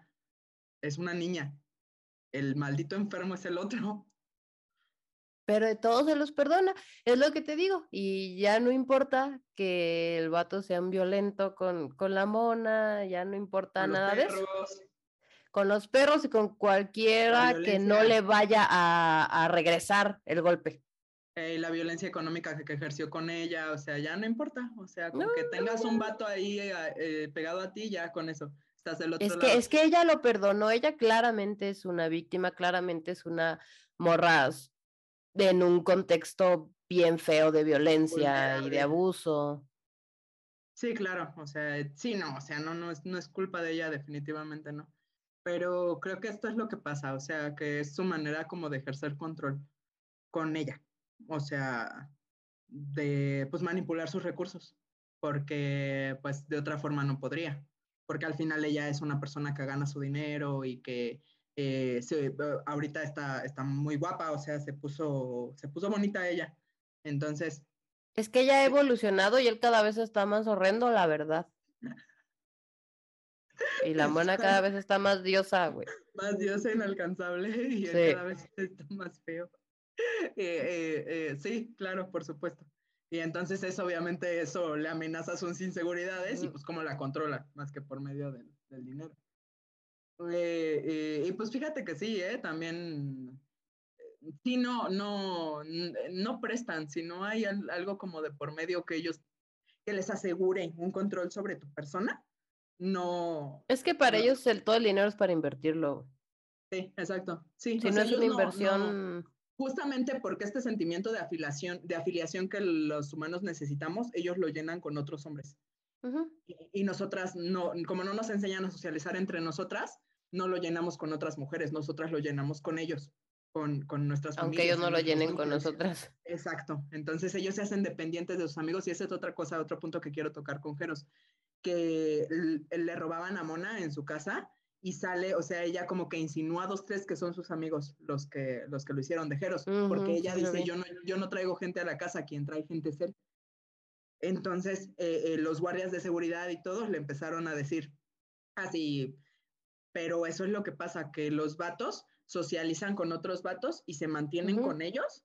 es una niña. El maldito enfermo es el otro pero de todos se los perdona, es lo que te digo, y ya no importa que el vato sea un violento con, con la mona, ya no importa nada de eso. Con los perros y con cualquiera que no le vaya a, a regresar el golpe. Eh, la violencia económica que, ejerció con ella, o sea, ya no importa, o sea, con que tengas un vato ahí eh, eh, pegado a ti, ya con eso. Estás del otro es que, es que ella lo perdonó, ella claramente es una víctima, claramente es una morraz en un contexto bien feo de violencia y de abuso. Sí, claro, o sea, sí, no, o sea, no, no, es, no es culpa de ella, definitivamente no. Pero creo que esto es lo que pasa, o sea, que es su manera como de ejercer control con ella, o sea, de pues manipular sus recursos, porque pues de otra forma no podría, porque al final ella es una persona que gana su dinero y que eh, se, ahorita está, está muy guapa, o sea, se puso, se puso bonita ella. Entonces. Es que ella ha evolucionado y él cada vez está más horrendo, la verdad. Y la mona cada vez está más diosa, güey. Más diosa inalcanzable y él cada vez está más feo. Eh, eh, sí, claro, por supuesto. Y entonces eso, obviamente, eso le amenaza sus inseguridades y pues cómo la controla, más que por medio del dinero. Eh, eh, y pues fíjate que sí, ¿eh? También, eh, sí, no, no, no prestan, si no hay algo como de por medio que ellos, que les asegure un control sobre tu persona, no. Es que para no- ellos el, todo el dinero es para invertirlo. Sí, exacto. Sí, Si no sea, es una no- no- inversión. justamente porque este sentimiento de afiliación, de afiliación que los humanos necesitamos, ellos lo llenan con otros hombres. Ujú. Y, y nosotras no, como no nos enseñan a socializar entre nosotras, no lo llenamos con otras mujeres, nosotras lo llenamos con ellos, con, con nuestras Aunque familias, ellos no lo llenen con nosotras. Exacto. Entonces ellos se hacen dependientes de sus amigos y esa es otra cosa, otro punto que quiero tocar con Jeros, que le robaban a Mona en su casa y sale, o sea, ella como que insinúa a dos, tres que son sus amigos los que, los que lo hicieron de Jeros, porque ella sí dice, yo no, yo no traigo gente a la casa, quien trae gente es él. Entonces, eh, eh, los guardias de seguridad y todos le empezaron a decir, así, pero eso es lo que pasa, que los vatos socializan con otros vatos y se mantienen con ellos,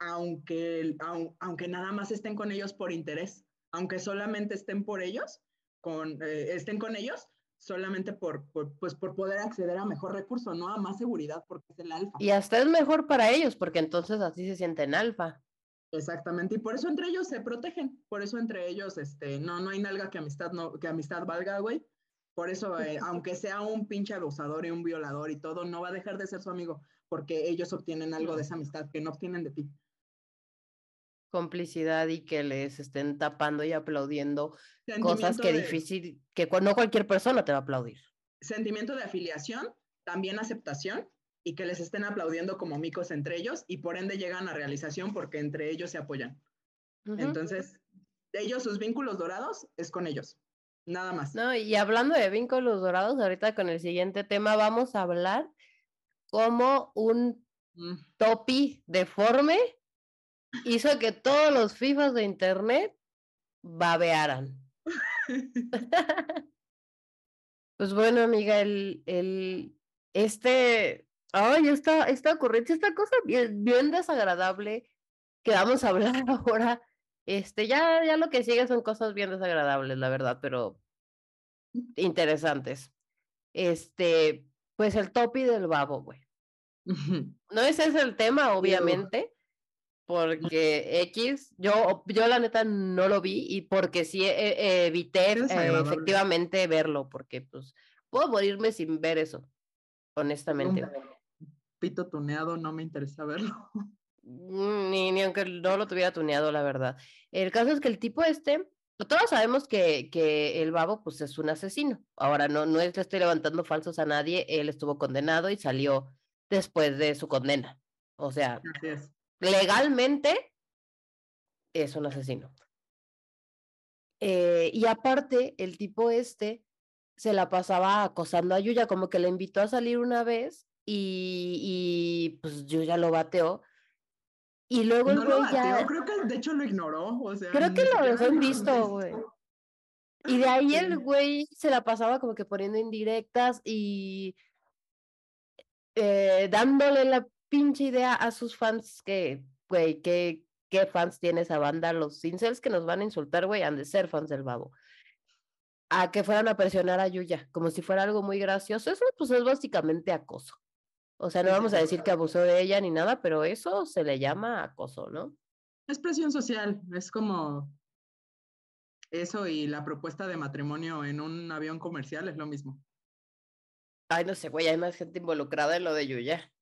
aunque, aunque nada más estén con ellos por interés, aunque solamente estén por ellos, con, eh, estén con ellos solamente por, por, pues, por poder acceder a mejor recurso, no a más seguridad, porque es el alfa. Y hasta es mejor para ellos, porque entonces así se sienten alfa. Exactamente, y por eso entre ellos se protegen, por eso entre ellos, este, no, no hay nalga que amistad no, que amistad valga, güey. Por eso, eh, aunque sea un pinche abusador y un violador y todo, no va a dejar de ser su amigo, porque ellos obtienen algo de esa amistad que no obtienen de ti. Complicidad y que les estén tapando y aplaudiendo cosas que de- difícil, que no cualquier persona te va a aplaudir. Sentimiento de afiliación, también aceptación, y que les estén aplaudiendo como micos entre ellos, y por ende llegan a realización porque entre ellos se apoyan. Ujú. Entonces, ellos, sus vínculos dorados es con ellos, nada más. No, y hablando de vínculos dorados, ahorita con el siguiente tema vamos a hablar cómo un Mm. topi deforme hizo que todos los FIFAs de internet babearan. Pues bueno, amiga, el, el, este, ay, esta, esta ocurrencia, esta cosa bien, bien desagradable que vamos a hablar ahora, este, ya, ya lo que sigue son cosas bien desagradables, la verdad, pero interesantes. Este, pues el topi del babo, güey. No ese es el tema, obviamente, porque X, yo, yo la neta no lo vi y porque sí eh, evité Es eh, desagradable. efectivamente verlo, porque pues puedo morirme sin ver eso, honestamente. Un pito tuneado, no me interesa verlo. Mm, Ni, ni aunque no lo tuviera tuneado, la verdad. El caso es que el tipo este, todos sabemos que, que el babo pues es un asesino. Ahora no, no es le estoy levantando falsos a nadie, él estuvo condenado y salió después de su condena. O sea, legalmente es un asesino. Eh, y aparte, el tipo este se la pasaba acosando a Yuya, como que le invitó a salir una vez y, y pues Yuya lo bateó. Y luego el No güey ya. creo que de hecho lo ignoró. O sea, Creo que lo dejó en visto, güey. Y de ahí el güey se la pasaba como que poniendo indirectas y eh, dándole la pinche idea a sus fans que, güey, que, ¿qué fans tiene esa banda? Los incels que nos van a insultar, güey, han de ser fans del babo. A que fueran a presionar a Yuya, como si fuera algo muy gracioso. Eso, pues, es básicamente acoso. O sea, no vamos a decir que abusó de ella ni nada, pero eso se le llama acoso, ¿no? Es presión social, es como eso y la propuesta de matrimonio en un avión comercial es lo mismo. Ay, no sé, güey, hay más gente involucrada en lo de Yuya.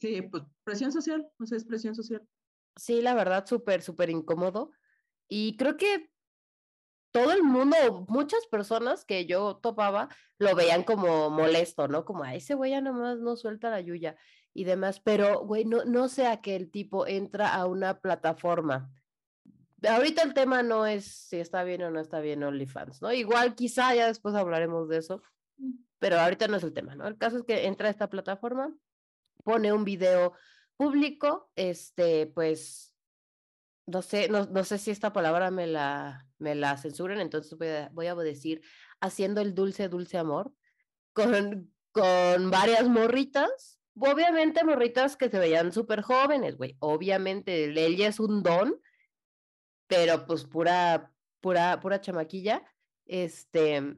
Sí, pues presión social, o sea, es presión social. Sí, la verdad, súper, súper incómodo. Y creo que todo el mundo, muchas personas que yo topaba, lo veían como molesto, ¿no? Como, "Ay, ese güey ya nomás no suelta la yuya y demás. Pero, güey, no, no sea que el tipo entra a una plataforma. Ahorita el tema no es si está bien o no está bien OnlyFans, ¿no? Igual quizá ya después hablaremos de eso, pero ahorita no es el tema, ¿no? El caso es que entra a esta plataforma, pone un video público, este, pues, no sé, no, no sé si esta palabra me la, me la censuren, entonces voy a, voy a decir haciendo el dulce, dulce amor, con, con varias morritas, obviamente morritas que se veían súper jóvenes, güey, obviamente, ella es un don, pero pues pura, pura, pura chamaquilla, este,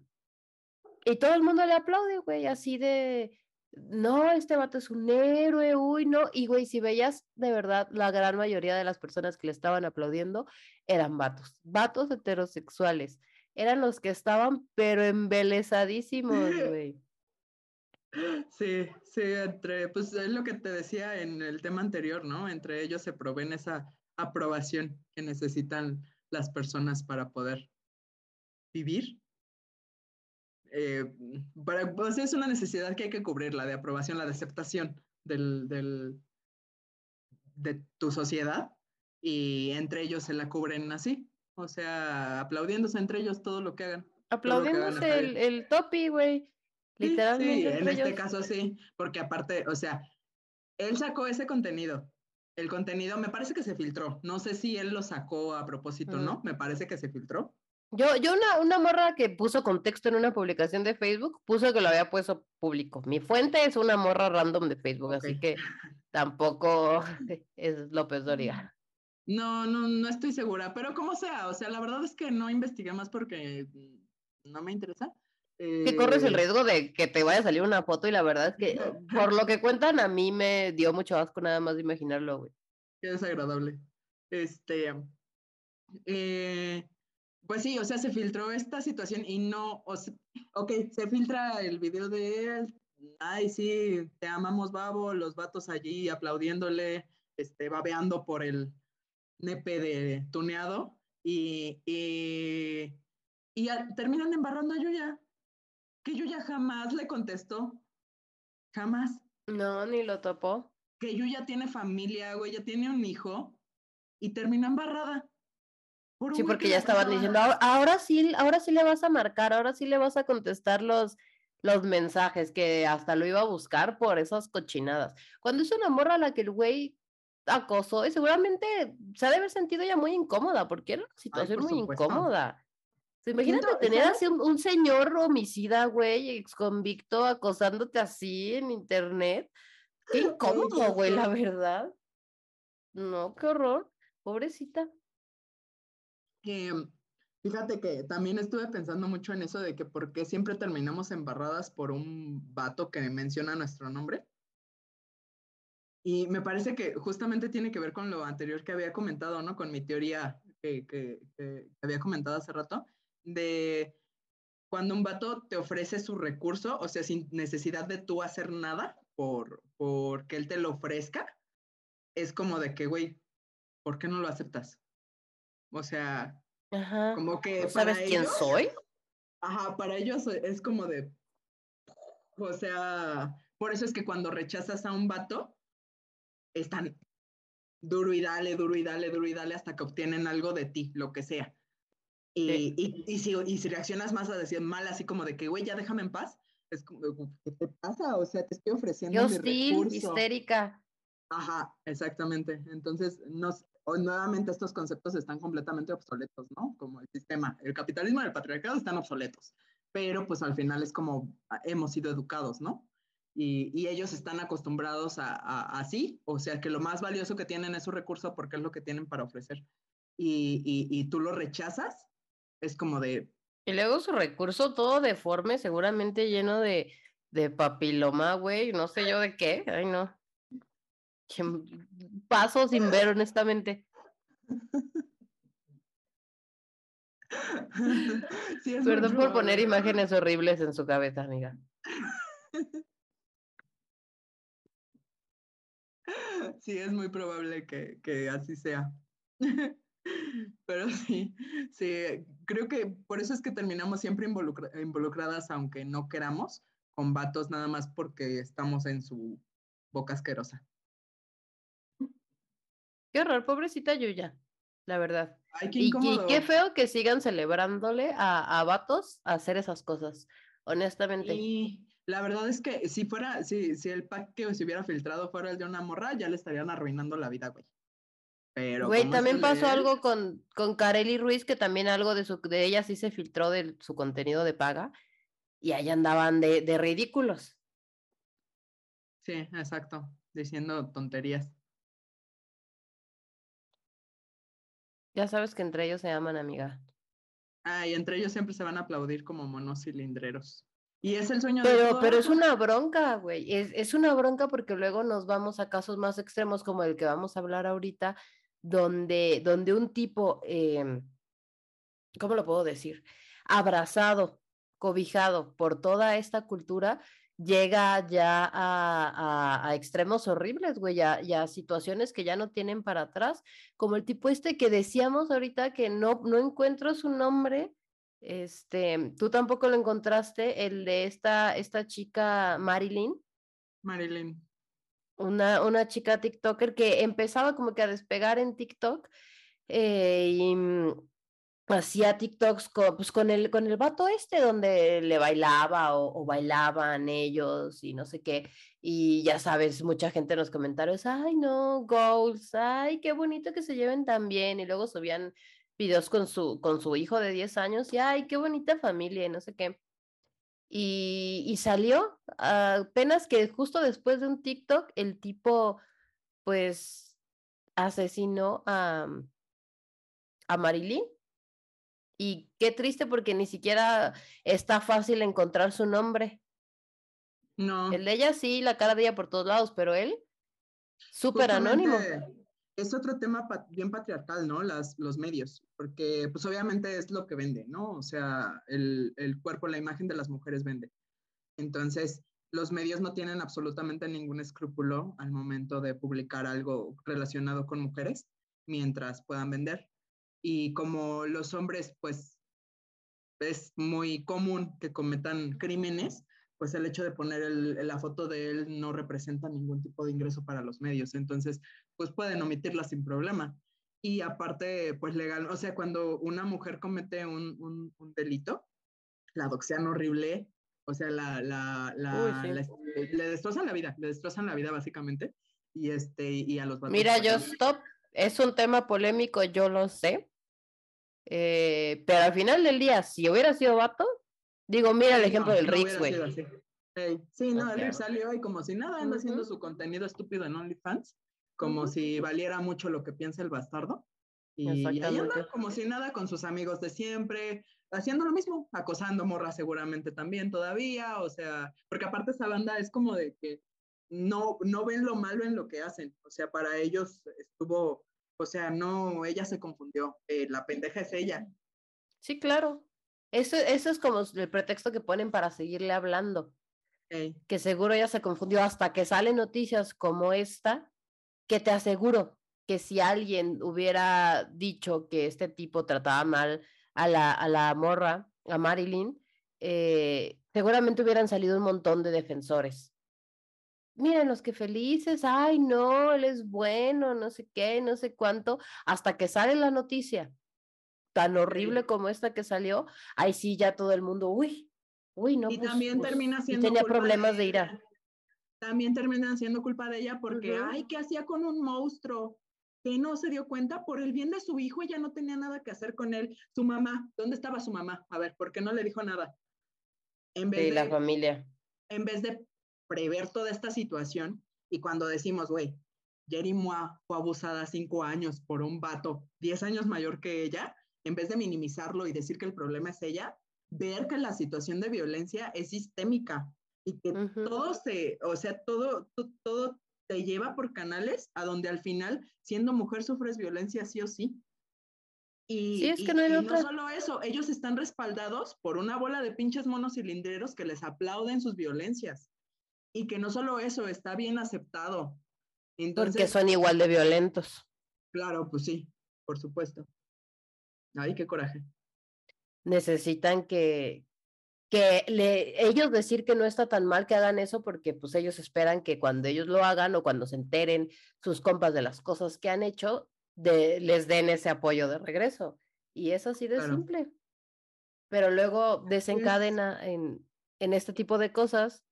y todo el mundo le aplaude, güey, así de, no, este vato es un héroe, uy, no, y güey, si veías de verdad, la gran mayoría de las personas que le estaban aplaudiendo eran vatos, vatos heterosexuales, eran los que estaban, pero embelezadísimos, güey. Sí, sí, entre, pues es lo que te decía en el tema anterior, ¿no? Entre ellos se proveen esa aprobación que necesitan las personas para poder vivir. Eh, para, pues es una necesidad que hay que cubrir, la de aprobación, la de aceptación del, del, de tu sociedad y entre ellos se la cubren así, o sea, aplaudiéndose entre ellos todo lo que hagan. Aplaudiéndose el, el topi, güey. Literalmente. Sí, en este caso sí, porque aparte, o sea, él sacó ese contenido. El contenido me parece que se filtró. No sé si él lo sacó a propósito o no. Me parece que se filtró. Yo, yo una, una morra que puso contexto en una publicación de Facebook, puso que lo había puesto público. Mi fuente es una morra random de Facebook, así que tampoco es López Doria. No, no, no estoy segura, pero como sea, o sea, la verdad es que no investigué más porque no me interesa que corres el eh, riesgo de que te vaya a salir una foto y la verdad es que por lo que cuentan a mí me dio mucho asco nada más de imaginarlo, güey. Qué desagradable. Este, eh, pues sí, o sea, se filtró esta situación y no, o ok, se filtra el video de él, ay, sí, te amamos, babo, los vatos allí aplaudiéndole, este, babeando por el nepe de tuneado y, y, y terminan embarrando a Yuya que Yuya jamás le contestó. Jamás. No, ni lo topó. Que Yuya tiene familia, güey, ya tiene un hijo y terminó embarrada. Sí, porque ya estaban diciendo, ahora, sí, ahora sí le vas a marcar, ahora sí le vas a contestar los, los mensajes, que hasta lo iba a buscar por esas cochinadas. Cuando es una morra a la que el güey acosó, y seguramente se ha de haber sentido ya muy incómoda, porque era una situación muy incómoda. Imagínate tener así un, señor homicida, güey, ex convicto acosándote así en internet. Qué incómodo, güey, la verdad. No, qué horror. Pobrecita. Em, fíjate que también estuve pensando mucho en eso de que por qué siempre terminamos embarradas por un vato que menciona nuestro nombre. Y me parece que justamente tiene que ver con lo anterior que había comentado, ¿no? Con mi teoría que, que había comentado hace rato, de cuando un vato te ofrece su recurso, o sea, sin necesidad de tú hacer nada por, por que él te lo ofrezca, es como de que, güey, ¿por qué no lo aceptas? O sea, como que... ¿Sabes quién soy? Ajá, para ellos es como de, o sea, por eso es que cuando rechazas a un vato, están duro y dale, duro y dale, duro y dale hasta que obtienen algo de ti, lo que sea. Y, y, si, y si reaccionas más a decir mal, así como de que, güey, ya déjame en paz, es como, ¿qué te pasa? O sea, te estoy ofreciendo Yo recurso. histérica. Ajá, exactamente. Entonces, nuevamente estos conceptos están completamente obsoletos, ¿no? Como el sistema, el capitalismo y el patriarcado están obsoletos, pero pues al final es como ah, hemos sido educados, ¿no? Y, y ellos están acostumbrados a, así, o sea, que lo más valioso que tienen es su recurso porque es lo que tienen para ofrecer. Y, y, y tú lo rechazas, es como de... Y luego su recurso todo deforme, seguramente lleno de, de papiloma, güey, no sé yo de qué, ay no. Paso sin ver, honestamente. Perdón por poner imágenes horribles en su cabeza, amiga. Sí, es muy probable que, que así sea. Pero sí, sí, creo que por eso es que terminamos siempre involucradas, aunque no queramos, con vatos nada más porque estamos en su boca asquerosa. Qué horror, pobrecita Yuya, la verdad. y, qué feo que sigan celebrándole a, a vatos a hacer esas cosas, honestamente. Y la verdad es que si fuera, si, si el pack que se hubiera filtrado fuera el de una morra, ya le estarían arruinando la vida, güey. Güey, también pasó algo con, con Kareli Ruiz, que también algo de, su, de ella sí se filtró de su contenido de paga, y ahí andaban de, de ridículos. Sí, exacto, diciendo tonterías. Ya sabes que entre ellos se llaman amiga. Ah, y entre ellos siempre se van a aplaudir como monos cilindreros. Y es el sueño pero, de Pero es una bronca, güey. Es, es, una bronca porque luego nos vamos a casos más extremos como el que vamos a hablar ahorita, donde, donde un tipo, eh, ¿cómo lo puedo decir? abrazado, cobijado por toda esta cultura, llega ya a, extremos horribles, güey, ya, ya situaciones que ya no tienen para atrás, como el tipo este que decíamos ahorita que no, no encuentro su nombre, este, tú tampoco lo encontraste, el de esta, esta chica Marilyn. Marilyn. Una, una chica TikToker que empezaba como que a despegar en TikTok eh, y hacía TikToks con, pues, con, el, con el vato este, donde le bailaba o, bailaban ellos y no sé qué. Y ya sabes, mucha gente en los comentarios, ay no, goals, ay, qué bonito que se lleven tan bien. Y luego subían videos con su, con su hijo de 10 años y, ay, qué bonita familia y no sé qué. Y, y salió apenas que justo después de un TikTok, el tipo, pues, asesinó a, a Marilyn y qué triste porque ni siquiera está fácil encontrar su nombre. No. El de ella sí, la cara de ella por todos lados, pero él, súper anónimo. Es otro tema bien patriarcal, ¿no? Las, los medios, porque pues obviamente es lo que vende, ¿no? O sea, el, el cuerpo, la imagen de las mujeres vende. Entonces, los medios no tienen absolutamente ningún escrúpulo al momento de publicar algo relacionado con mujeres mientras puedan vender. Y como los hombres, pues es muy común que cometan crímenes, pues el hecho de poner la foto de él no representa ningún tipo de ingreso para los medios. Entonces, pues pueden omitirla sin problema. Y aparte, pues legal, o sea, cuando una mujer comete un, un, delito, la doxean horrible, o sea, la, la, la, le destrozan la vida, le destrozan la vida básicamente. Y, este, y a los Mira, yo stop, es un tema polémico, yo lo sé. Eh, pero al final del día, si hubiera sido vato, digo, mira el ejemplo del Rix, güey. sí, no, el Rix salió y como si nada anda haciendo su contenido estúpido en OnlyFans, como si valiera mucho lo que piensa el bastardo. Y, ahí anda como si nada con sus amigos de siempre, haciendo lo mismo, acosando morra seguramente también todavía, o sea, porque aparte esa banda es como de que no, no ven lo malo en lo que hacen, o sea, para ellos estuvo o sea, no, ella se confundió. Eh, la pendeja es ella. Sí, claro. Eso, eso es como el pretexto que ponen para seguirle hablando. Que seguro ella se confundió hasta que salen noticias como esta, que te aseguro que si alguien hubiera dicho que este tipo trataba mal a la, a la morra, a Marilyn, eh, seguramente hubieran salido un montón de defensores miren los que felices, ay, no, él es bueno, no sé qué, no sé cuánto, hasta que sale la noticia tan horrible como esta que salió, ahí sí ya todo el mundo, uy, uy, no. Y pues, también pues, termina siendo. tenía problemas de, ira. También termina siendo culpa de ella porque, ay, ¿qué hacía con un monstruo? que no se dio cuenta por el bien de su hijo, ella no tenía nada que hacer con él. Su mamá, ¿dónde estaba su mamá? A ver, ¿por qué no le dijo nada? En vez de, la familia. En vez de prever toda esta situación y cuando decimos, güey, Jerry Moa fue abusada cinco años por un vato diez años mayor que ella, en vez de minimizarlo y decir que el problema es ella, ver que la situación de violencia es sistémica y que todo se, o sea, todo, todo, te lleva por canales a donde al final, siendo mujer, sufres violencia sí o sí. Y, es que no, hay no solo eso, ellos están respaldados por una bola de pinches monos cilindreros que les aplauden sus violencias y que no solo eso, está bien aceptado. Entonces, Porque son igual de violentos. Claro, pues sí, por supuesto. Ay, qué coraje. Necesitan que, que le, ellos decir que no está tan mal que hagan eso porque pues ellos esperan que cuando ellos lo hagan o cuando se enteren sus compas de las cosas que han hecho, de, les den ese apoyo de regreso. Y es así de simple. Pero luego desencadena en, en este tipo de cosas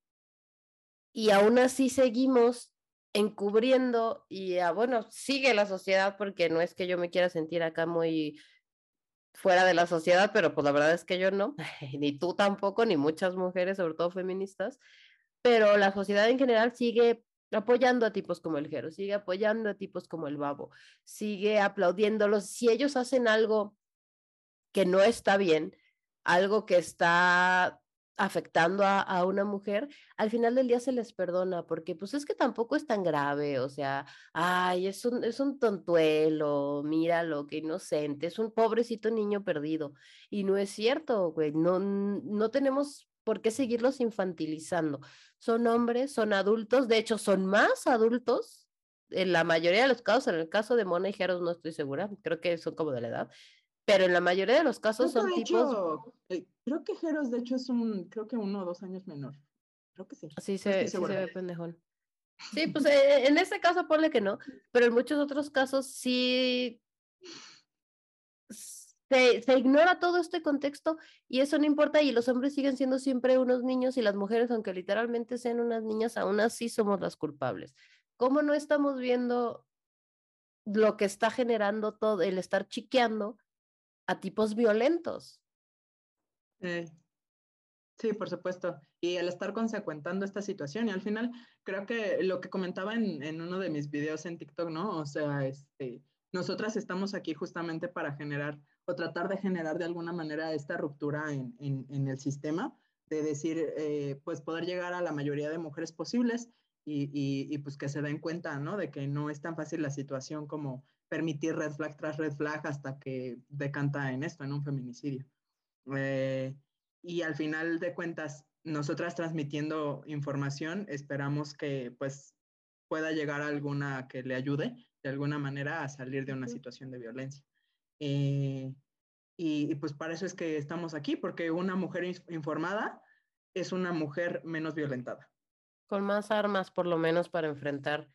y aún así seguimos encubriendo y ah, bueno, sigue la sociedad porque no es que yo me quiera sentir acá muy fuera de la sociedad, pero pues la verdad es que yo no, ni tú tampoco, ni muchas mujeres, sobre todo feministas, pero la sociedad en general sigue apoyando a tipos como el Jero, sigue apoyando a tipos como el Babo, sigue aplaudiéndolos. Si ellos hacen algo que no está bien, algo que está afectando a, una mujer, al final del día se les perdona, porque pues es que tampoco es tan grave, o sea, ay, es un, es un tontuelo, míralo, qué inocente, es un pobrecito niño perdido. Y no es cierto, güey, no, no tenemos por qué seguirlos infantilizando. Son hombres, son adultos, de hecho son más adultos en la mayoría de los casos, en el caso de Mona y Jeros no estoy segura, creo que son como de la edad, pero en la mayoría de los casos son tipos. Eh, creo que Jeros, de hecho, es un, creo que uno o dos años menor. Creo que sí. Sí, se, sí se ve pendejón. Sí, pues eh, en este caso ponle que no, pero en muchos otros casos sí se, se, ignora todo este contexto y eso no importa y los hombres siguen siendo siempre unos niños y las mujeres, aunque literalmente sean unas niñas, aún así somos las culpables. ¿Cómo no estamos viendo lo que está generando todo el estar chiqueando a tipos violentos. Sí, por supuesto. Y el estar consecuentando esta situación. Y al final, creo que lo que comentaba en, en uno de mis videos en TikTok, ¿no? O sea, este, nosotras estamos aquí justamente para generar o tratar de generar de alguna manera esta ruptura en, en, el sistema, de decir, eh, pues poder llegar a la mayoría de mujeres posibles y, y, y, pues que se den cuenta, ¿no? De que no es tan fácil la situación como permitir red flag tras red flag hasta que decanta en esto, en un feminicidio. Eh, y al final de cuentas, nosotras transmitiendo información, esperamos que pues pueda llegar a alguna que le ayude de alguna manera a salir de una situación de violencia. Eh, y, y, pues para eso es que estamos aquí, porque una mujer informada es una mujer menos violentada. Con más armas, por lo menos, para enfrentar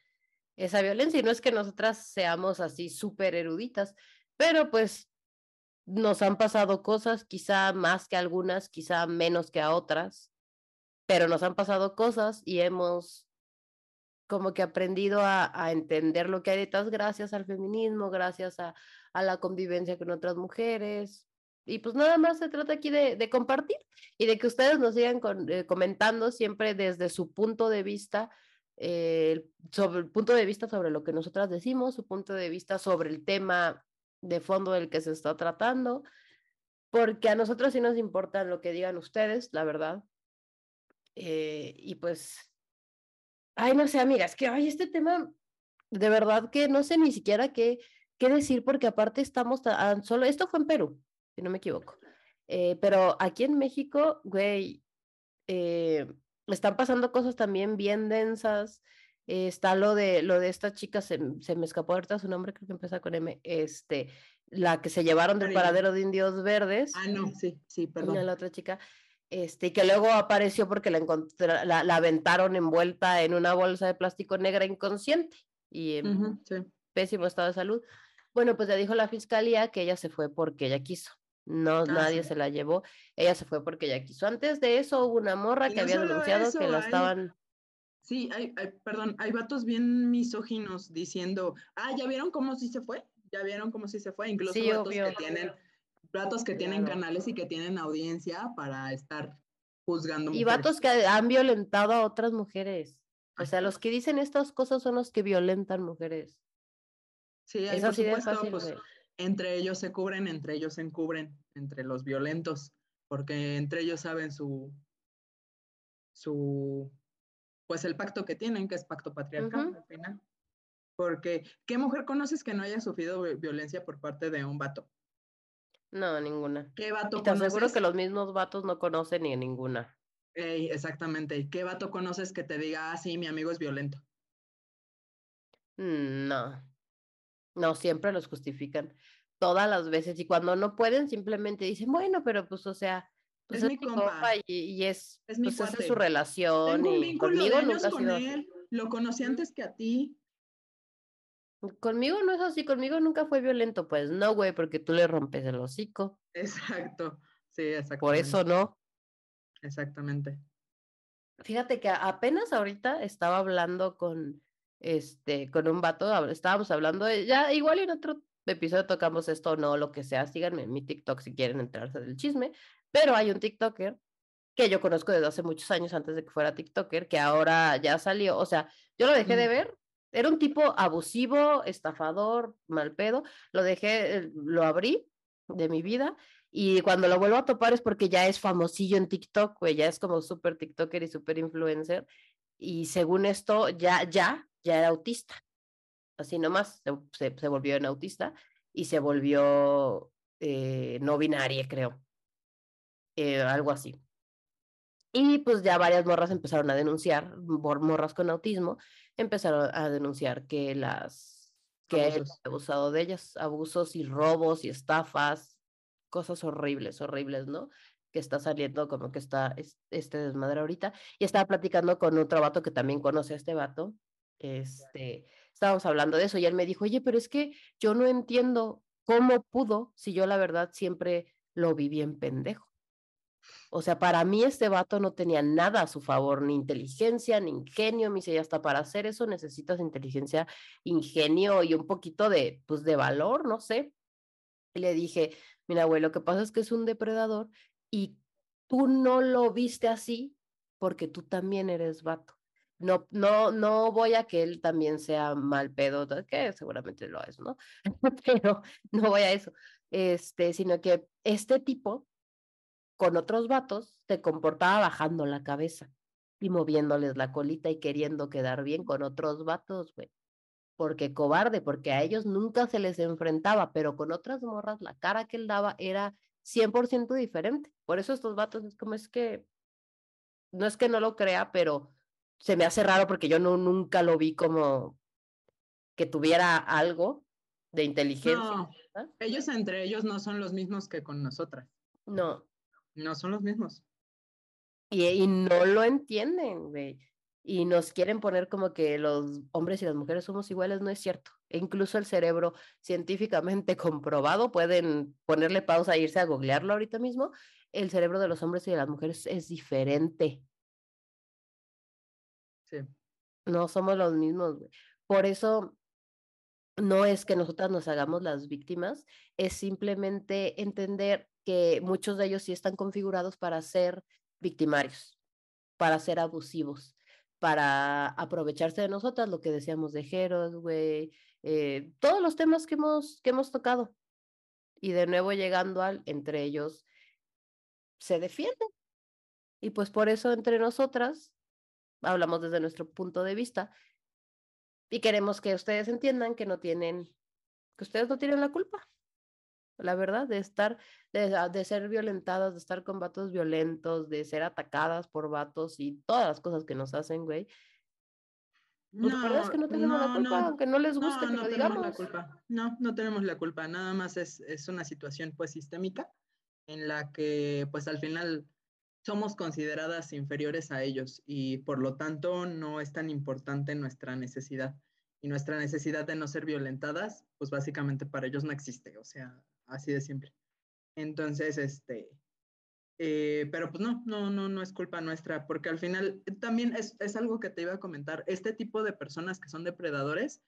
esa violencia. Y no es que nosotras seamos así súper eruditas, pero pues nos han pasado cosas, quizá más que algunas, quizá menos que a otras, pero nos han pasado cosas y hemos como que aprendido a, entender lo que hay detrás gracias al feminismo, gracias a, a, la convivencia con otras mujeres. Y pues nada más se trata aquí de, de compartir y de que ustedes nos sigan con, eh, comentando siempre desde su punto de vista eh, sobre el punto de vista sobre lo que nosotras decimos, su punto de vista sobre el tema de fondo del que se está tratando, porque a nosotros sí nos importa lo que digan ustedes, la verdad. Eh, y pues, ay, no sé, amigas, que ay, este tema, de verdad que no sé ni siquiera qué, qué decir, porque aparte estamos tan solo, esto fue en Perú, si no me equivoco, eh, pero aquí en México, güey, eh, están pasando cosas también bien densas. Eh, está lo de, lo de esta chica, se, se, me escapó ahorita su nombre, creo que empieza con M, este, la que se llevaron del paradero de indios verdes. Ah, no, sí, sí, perdón. La otra chica, este, y que luego apareció porque la, la, la, aventaron envuelta en una bolsa de plástico negra inconsciente y en pésimo estado de salud. Bueno, pues ya dijo la fiscalía que ella se fue porque ella quiso. No, ah, nadie se la llevó. Ella se fue porque ella quiso. Antes de eso hubo una morra que había denunciado que la estaban. Sí, hay, hay, perdón, hay vatos bien misóginos diciendo, ah, ¿ya vieron cómo sí se fue? ¿Ya vieron cómo sí se fue? Incluso sí, vatos que tienen, vatos que tienen canales y que tienen audiencia para estar juzgando. Y vatos que han violentado a otras mujeres. O sea, los que dicen estas cosas son los que violentan mujeres. Sí, es así de fácil, pues, entre ellos se cubren, entre ellos se encubren, entre los violentos, porque entre ellos saben su, su, pues el pacto que tienen, que es pacto patriarcal al final. Porque, ¿qué mujer conoces que no haya sufrido violencia por parte de un vato? No, ninguna. ¿Qué vato y te aseguro que los mismos vatos no conocen ni a ninguna. Ey, exactamente. ¿Qué vato conoces que te diga, ah, sí, mi amigo es violento? Mm, no. No, siempre los justifican todas las veces y cuando no pueden simplemente dicen, bueno, pero pues o sea, pues es, mi compa, y, es, es, mi pues, es su relación Tengo un y conmigo nunca con él. Lo conocí antes que a ti. Conmigo no es así, conmigo nunca fue violento, pues no, güey, porque tú le rompes el hocico. Exacto, sí, exacto. Por eso no. Exactamente. Fíjate que apenas ahorita estaba hablando con, este, con un vato, estábamos hablando, de, ya igual en otro episodio tocamos esto o no, lo que sea, síganme en mi TikTok si quieren enterarse del chisme, pero hay un TikToker que yo conozco desde hace muchos años antes de que fuera TikToker, que ahora ya salió, o sea, yo lo dejé de ver, era un tipo abusivo, estafador, mal pedo, lo dejé, lo abrí de mi vida Y cuando lo vuelvo a topar es porque ya es famosillo en TikTok, güey, ya es como súper TikToker y súper influencer. Y según esto, ya, ya, ya era autista. Así nomás, se, se, volvió en autista y se volvió eh, no binaria, creo. Eh, algo así. Y pues ya varias morras empezaron a denunciar, morras con autismo, empezaron a denunciar que las que han abusado de ellas, abusos y robos y estafas, cosas horribles, horribles, ¿no? Que está saliendo como que está este desmadre ahorita. Y estaba platicando con otro vato que también conoce a este vato. Este, estábamos hablando de eso y él me dijo, oye, pero es que yo no entiendo cómo pudo si yo la verdad siempre lo vi bien pendejo. O sea, para mí este vato no tenía nada a su favor, ni inteligencia, ni ingenio. Me dice, ya hasta para hacer eso necesitas inteligencia, ingenio y un poquito de, pues, de valor, no sé. Y le dije, mira, güey, lo que pasa es que es un depredador y tú no lo viste así porque tú también eres vato. No, no, no voy a que él también sea mal pedo, que seguramente lo es, ¿no? Pero no voy a eso. Este, sino que este tipo con otros vatos se comportaba bajando la cabeza y moviéndoles la colita y queriendo quedar bien con otros vatos, güey. Porque cobarde, porque a ellos nunca se les enfrentaba, pero con otras morras la cara que él daba era 100% diferente. Por eso estos vatos es como es que, no es que no lo crea, pero se me hace raro porque yo no, nunca lo vi como que tuviera algo de inteligencia. ellos entre ellos no son los mismos que con nosotras. No, no son los mismos. Y, y no lo entienden, güey. Y nos quieren poner como que los hombres y las mujeres somos iguales, no es cierto. E incluso el cerebro científicamente comprobado, pueden ponerle pausa e irse a googlearlo ahorita mismo, el cerebro de los hombres y de las mujeres es diferente. Sí. No somos los mismos, güey. Por eso no es que nosotras nos hagamos las víctimas, es simplemente entender que muchos de ellos sí están configurados para ser victimarios, para ser abusivos, para aprovecharse de nosotras, lo que decíamos de Heroes, güey, eh, todos los temas que hemos, que hemos tocado. Y de nuevo llegando al, entre ellos, se defienden. Y pues por eso entre nosotras, hablamos desde nuestro punto de vista, y queremos que ustedes entiendan que no tienen, que ustedes no tienen la culpa la verdad, de estar, de, ah, de, ser violentadas, de estar con vatos violentos, de ser atacadas por vatos y todas las cosas que nos hacen, güey. No, pues, la verdad es que no tenemos la culpa, aunque no les guste que lo digamos. La culpa. No, no tenemos la culpa, nada más es, es una situación pues sistémica en la que pues al final somos consideradas inferiores a ellos y por lo tanto no es tan importante nuestra necesidad. Y nuestra necesidad de no ser violentadas, pues básicamente para ellos no existe. O sea, así de siempre. Entonces, este, eh, pero pues no, no, no, no es culpa nuestra, porque al final también es, es, algo que te iba a comentar, este tipo de personas que son depredadores,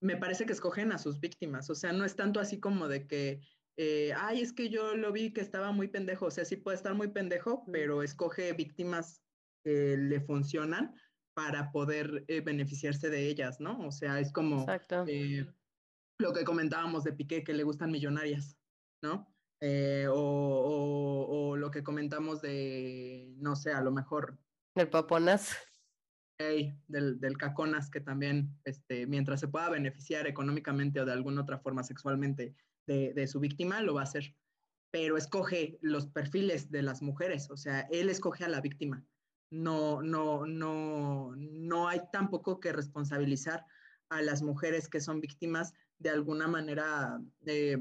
me parece que escogen a sus víctimas, o sea, no es tanto así como de que, eh, ay, es que yo lo vi que estaba muy pendejo, o sea, sí puede estar muy pendejo, pero escoge víctimas que le funcionan para poder eh, beneficiarse de ellas, ¿no? O sea, es como... Exacto lo que comentábamos de Piqué, que le gustan millonarias, ¿no? Eh, o, lo que comentamos de, no sé, a lo mejor. El Paponas. del, del Caconas, que también, este, mientras se pueda beneficiar económicamente o de alguna otra forma sexualmente de, de su víctima, lo va a hacer. Pero escoge los perfiles de las mujeres, o sea, él escoge a la víctima. No, no, no, no hay tampoco que responsabilizar a las mujeres que son víctimas de alguna manera, eh,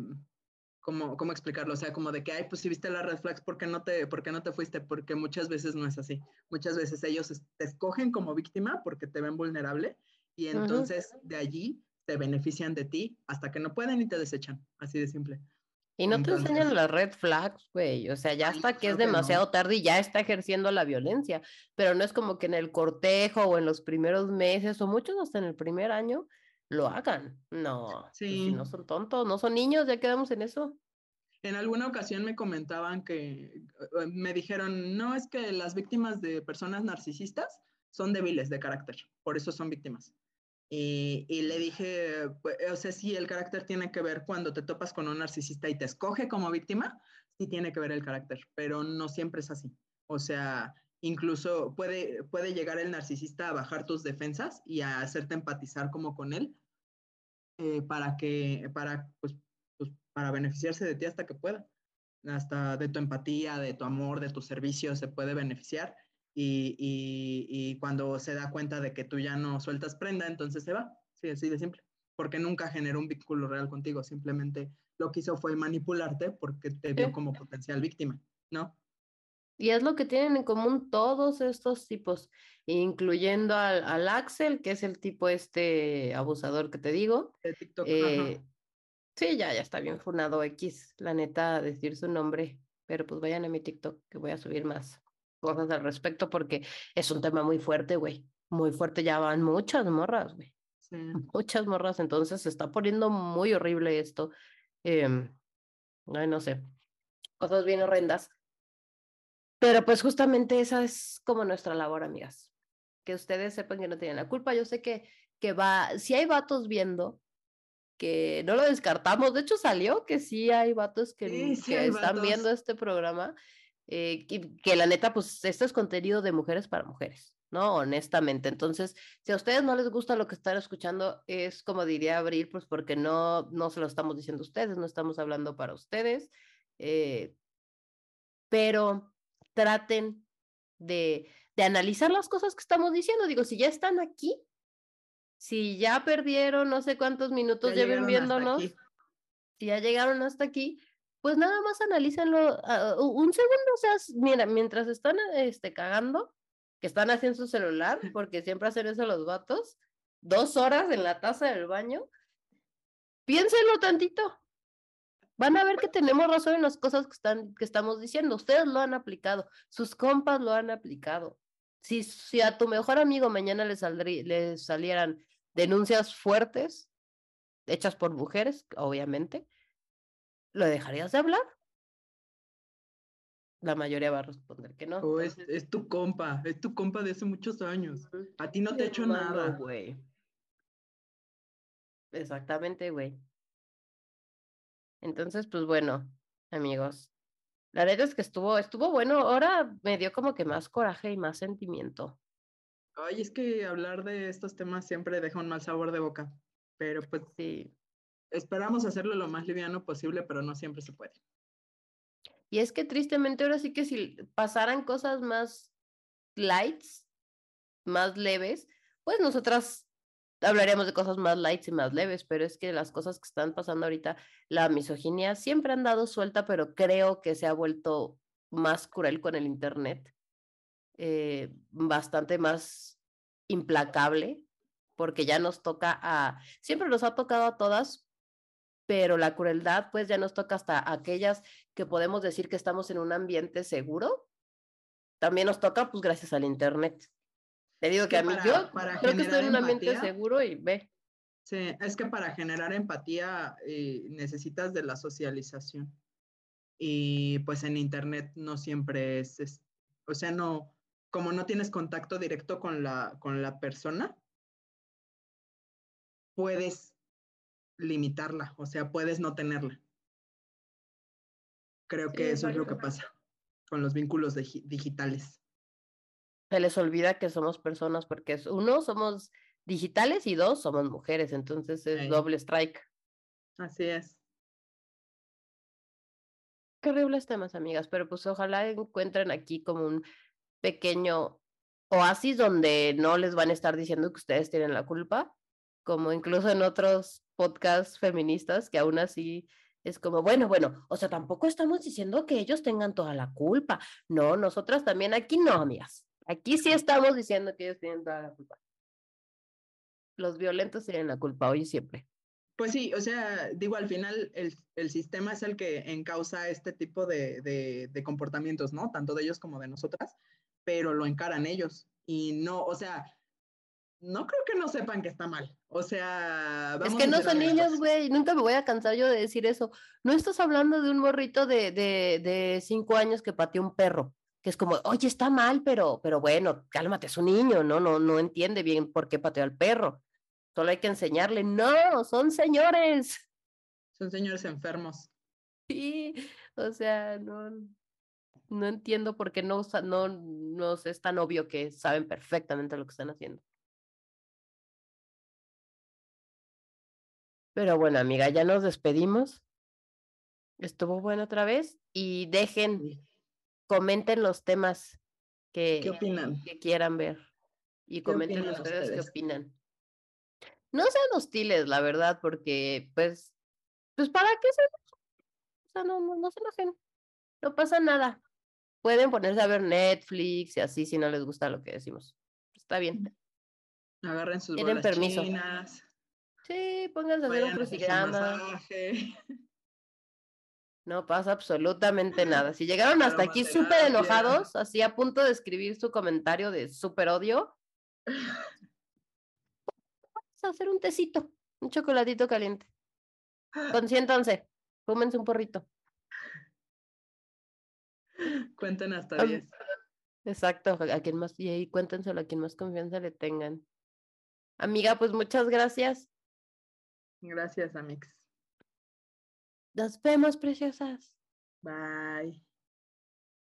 ¿cómo, ¿cómo, explicarlo? O sea, como de que, ay, pues si viste la red flags, ¿por qué, no te, ¿por qué no te fuiste? Porque muchas veces no es así. Muchas veces ellos te escogen como víctima porque te ven vulnerable y entonces de allí te benefician de ti hasta que no pueden y te desechan, así de simple. Y no te enseñan las red flags, güey. O sea, ya hasta que es demasiado tarde y ya está ejerciendo la violencia. Pero no es como que en el cortejo o en los primeros meses o muchos hasta en el primer año lo hagan. No, pues, sí. no son tontos, no son niños, ya quedamos en eso. En alguna ocasión me comentaban que, eh, me dijeron, no es que las víctimas de personas narcisistas son débiles de carácter, por eso son víctimas. Y, y, le dije, pues, o sea, sí, el carácter tiene que ver cuando te topas con un narcisista y te escoge como víctima, sí tiene que ver el carácter, pero no siempre es así. O sea, incluso puede, puede llegar el narcisista a bajar tus defensas y a hacerte empatizar como con él eh, para que, para, pues, pues, para beneficiarse de ti hasta que pueda. Hasta de tu empatía, de tu amor, de tus servicios se puede beneficiar y, y, y cuando se da cuenta de que tú ya no sueltas prenda, entonces se va. Sí, así de simple. Porque nunca generó un vínculo real contigo, simplemente lo que hizo fue manipularte porque te vio como potencial víctima, ¿no? Y es lo que tienen en común todos estos tipos, incluyendo al, al Axel, que es el tipo este abusador que te digo. De TikTok. Eh, sí, ya, ya está bien funado X, la neta, decir su nombre. Pero pues vayan a mi TikTok, que voy a subir más cosas al respecto, porque es un tema muy fuerte, güey. Muy fuerte, ya van muchas morras, güey. Sí. Muchas morras, entonces se está poniendo muy horrible esto. Eh, ay, no sé, cosas bien horrendas. Pero pues justamente esa es como nuestra labor, amigas. Que ustedes sepan que no tienen la culpa. Yo sé que, que va, si hay vatos viendo, que no lo descartamos. De hecho, salió que sí hay vatos que, Sí, sí que hay están vatos. viendo este programa. eh, que, que la neta, pues esto es contenido de mujeres para mujeres, ¿no? Honestamente. Entonces, si a ustedes no les gusta lo que están escuchando, es como diría Abril, pues porque no, no se lo estamos diciendo a ustedes, no estamos hablando para ustedes. eh, pero traten de, de analizar las cosas que estamos diciendo. Digo, si ya están aquí, si ya perdieron no sé cuántos minutos Ya lleven viéndonos, si ya llegaron hasta aquí, pues nada más analícenlo ah, u- un segundo, o sea, mira, mientras están este, cagando, que están haciendo su celular, porque siempre hacen eso los vatos, dos horas en la taza del baño, piénsenlo tantito. Van a ver que tenemos razón en las cosas que, están, que estamos diciendo. Ustedes lo han aplicado, sus compas lo han aplicado. Si, si a tu mejor amigo mañana le, saldrí- le salieran denuncias fuertes, hechas por mujeres, obviamente, ¿lo dejarías de hablar? La mayoría va a responder que no. O es, es tu compa, es tu compa de hace muchos años. A ti no te ha hecho nada. güey. Exactamente, güey. Entonces, pues bueno, amigos. La verdad es que estuvo, estuvo bueno. Ahora me dio como que más coraje y más sentimiento. Ay, es que hablar de estos temas siempre deja un mal sabor de boca. Pero pues Sí. esperamos hacerlo lo más liviano posible, pero no siempre se puede. Y es que tristemente ahora sí que si pasaran cosas más lights, más leves, pues nosotras hablaríamos de cosas más lights y más leves, pero es que las cosas que están pasando ahorita, la misoginia siempre han dado suelta, pero creo que se ha vuelto más cruel con el internet, eh, bastante más implacable, porque ya nos toca a, siempre nos ha tocado a todas, pero la crueldad pues ya nos toca hasta aquellas que podemos decir que estamos en un ambiente seguro, también nos toca pues gracias al internet. Te digo Es que, a mí para- yo para creo que estoy en un ambiente empatía- seguro y ve. Sí, es que para generar empatía eh, necesitas de la socialización. Y pues en internet no siempre es, es- o sea, no, como no tienes contacto directo con la, con la persona, puedes limitarla, o sea, puedes no tenerla. Creo Sí, que eso es lo que pasa con los vínculos digi- digitales. Se les olvida que somos personas porque es, uno, somos digitales y dos, somos mujeres, entonces es doble strike. Así es. Qué horribles temas, amigas, pero pues ojalá encuentren aquí como un pequeño oasis donde no les van a estar diciendo que ustedes tienen la culpa, como incluso en otros podcasts feministas que aún así es como, bueno, bueno, o sea, tampoco estamos diciendo que ellos tengan toda la culpa. No, nosotras también aquí no, amigas. Aquí sí estamos diciendo que ellos tienen toda la culpa. Los violentos tienen la culpa hoy y siempre. Pues sí, o sea, digo, al final el, el sistema es el que encausa este tipo de, de, de comportamientos, ¿no? Tanto de ellos como de nosotras, pero lo encaran ellos. Y no, o sea, no creo que no sepan que está mal. O sea, Es vamos que a no son niños, güey. Nunca me voy a cansar yo de decir eso. No estás hablando de un morrito de, de, de cinco años que pateó un perro. Que es como, oye, está mal, pero, pero bueno, cálmate, es un niño, ¿no? No, no entiende bien por qué pateó al perro. Solo hay que enseñarle, no, son señores. Son señores enfermos. Sí, O sea, no, no entiendo por qué no, no, no es tan obvio que saben perfectamente lo que están haciendo. Pero bueno, amiga, ya nos despedimos. Estuvo bueno otra vez y dejen, comenten los temas que, que quieran ver y comenten ustedes, qué opinan. No sean hostiles, la verdad, porque pues, pues para qué se o sea, no, no, no se enojen, no pasa nada. Pueden ponerse a ver Netflix y así si no les gusta lo que decimos. Está bien. Agarren sus Tienen permiso. Sí, pónganse a hacer un crucigrama. No pasa absolutamente nada. Si llegaron hasta aquí súper enojados, así a punto de escribir su comentario de súper odio, vamos a hacer un tecito, un chocolatito caliente. Consiéntanse, fúmense un porrito. Cuenten hasta 10. Exacto, a quien más, y ahí cuéntenselo a quien más confianza le tengan. Amiga, pues muchas gracias. Gracias, Amix. Nos vemos, preciosas. Bye.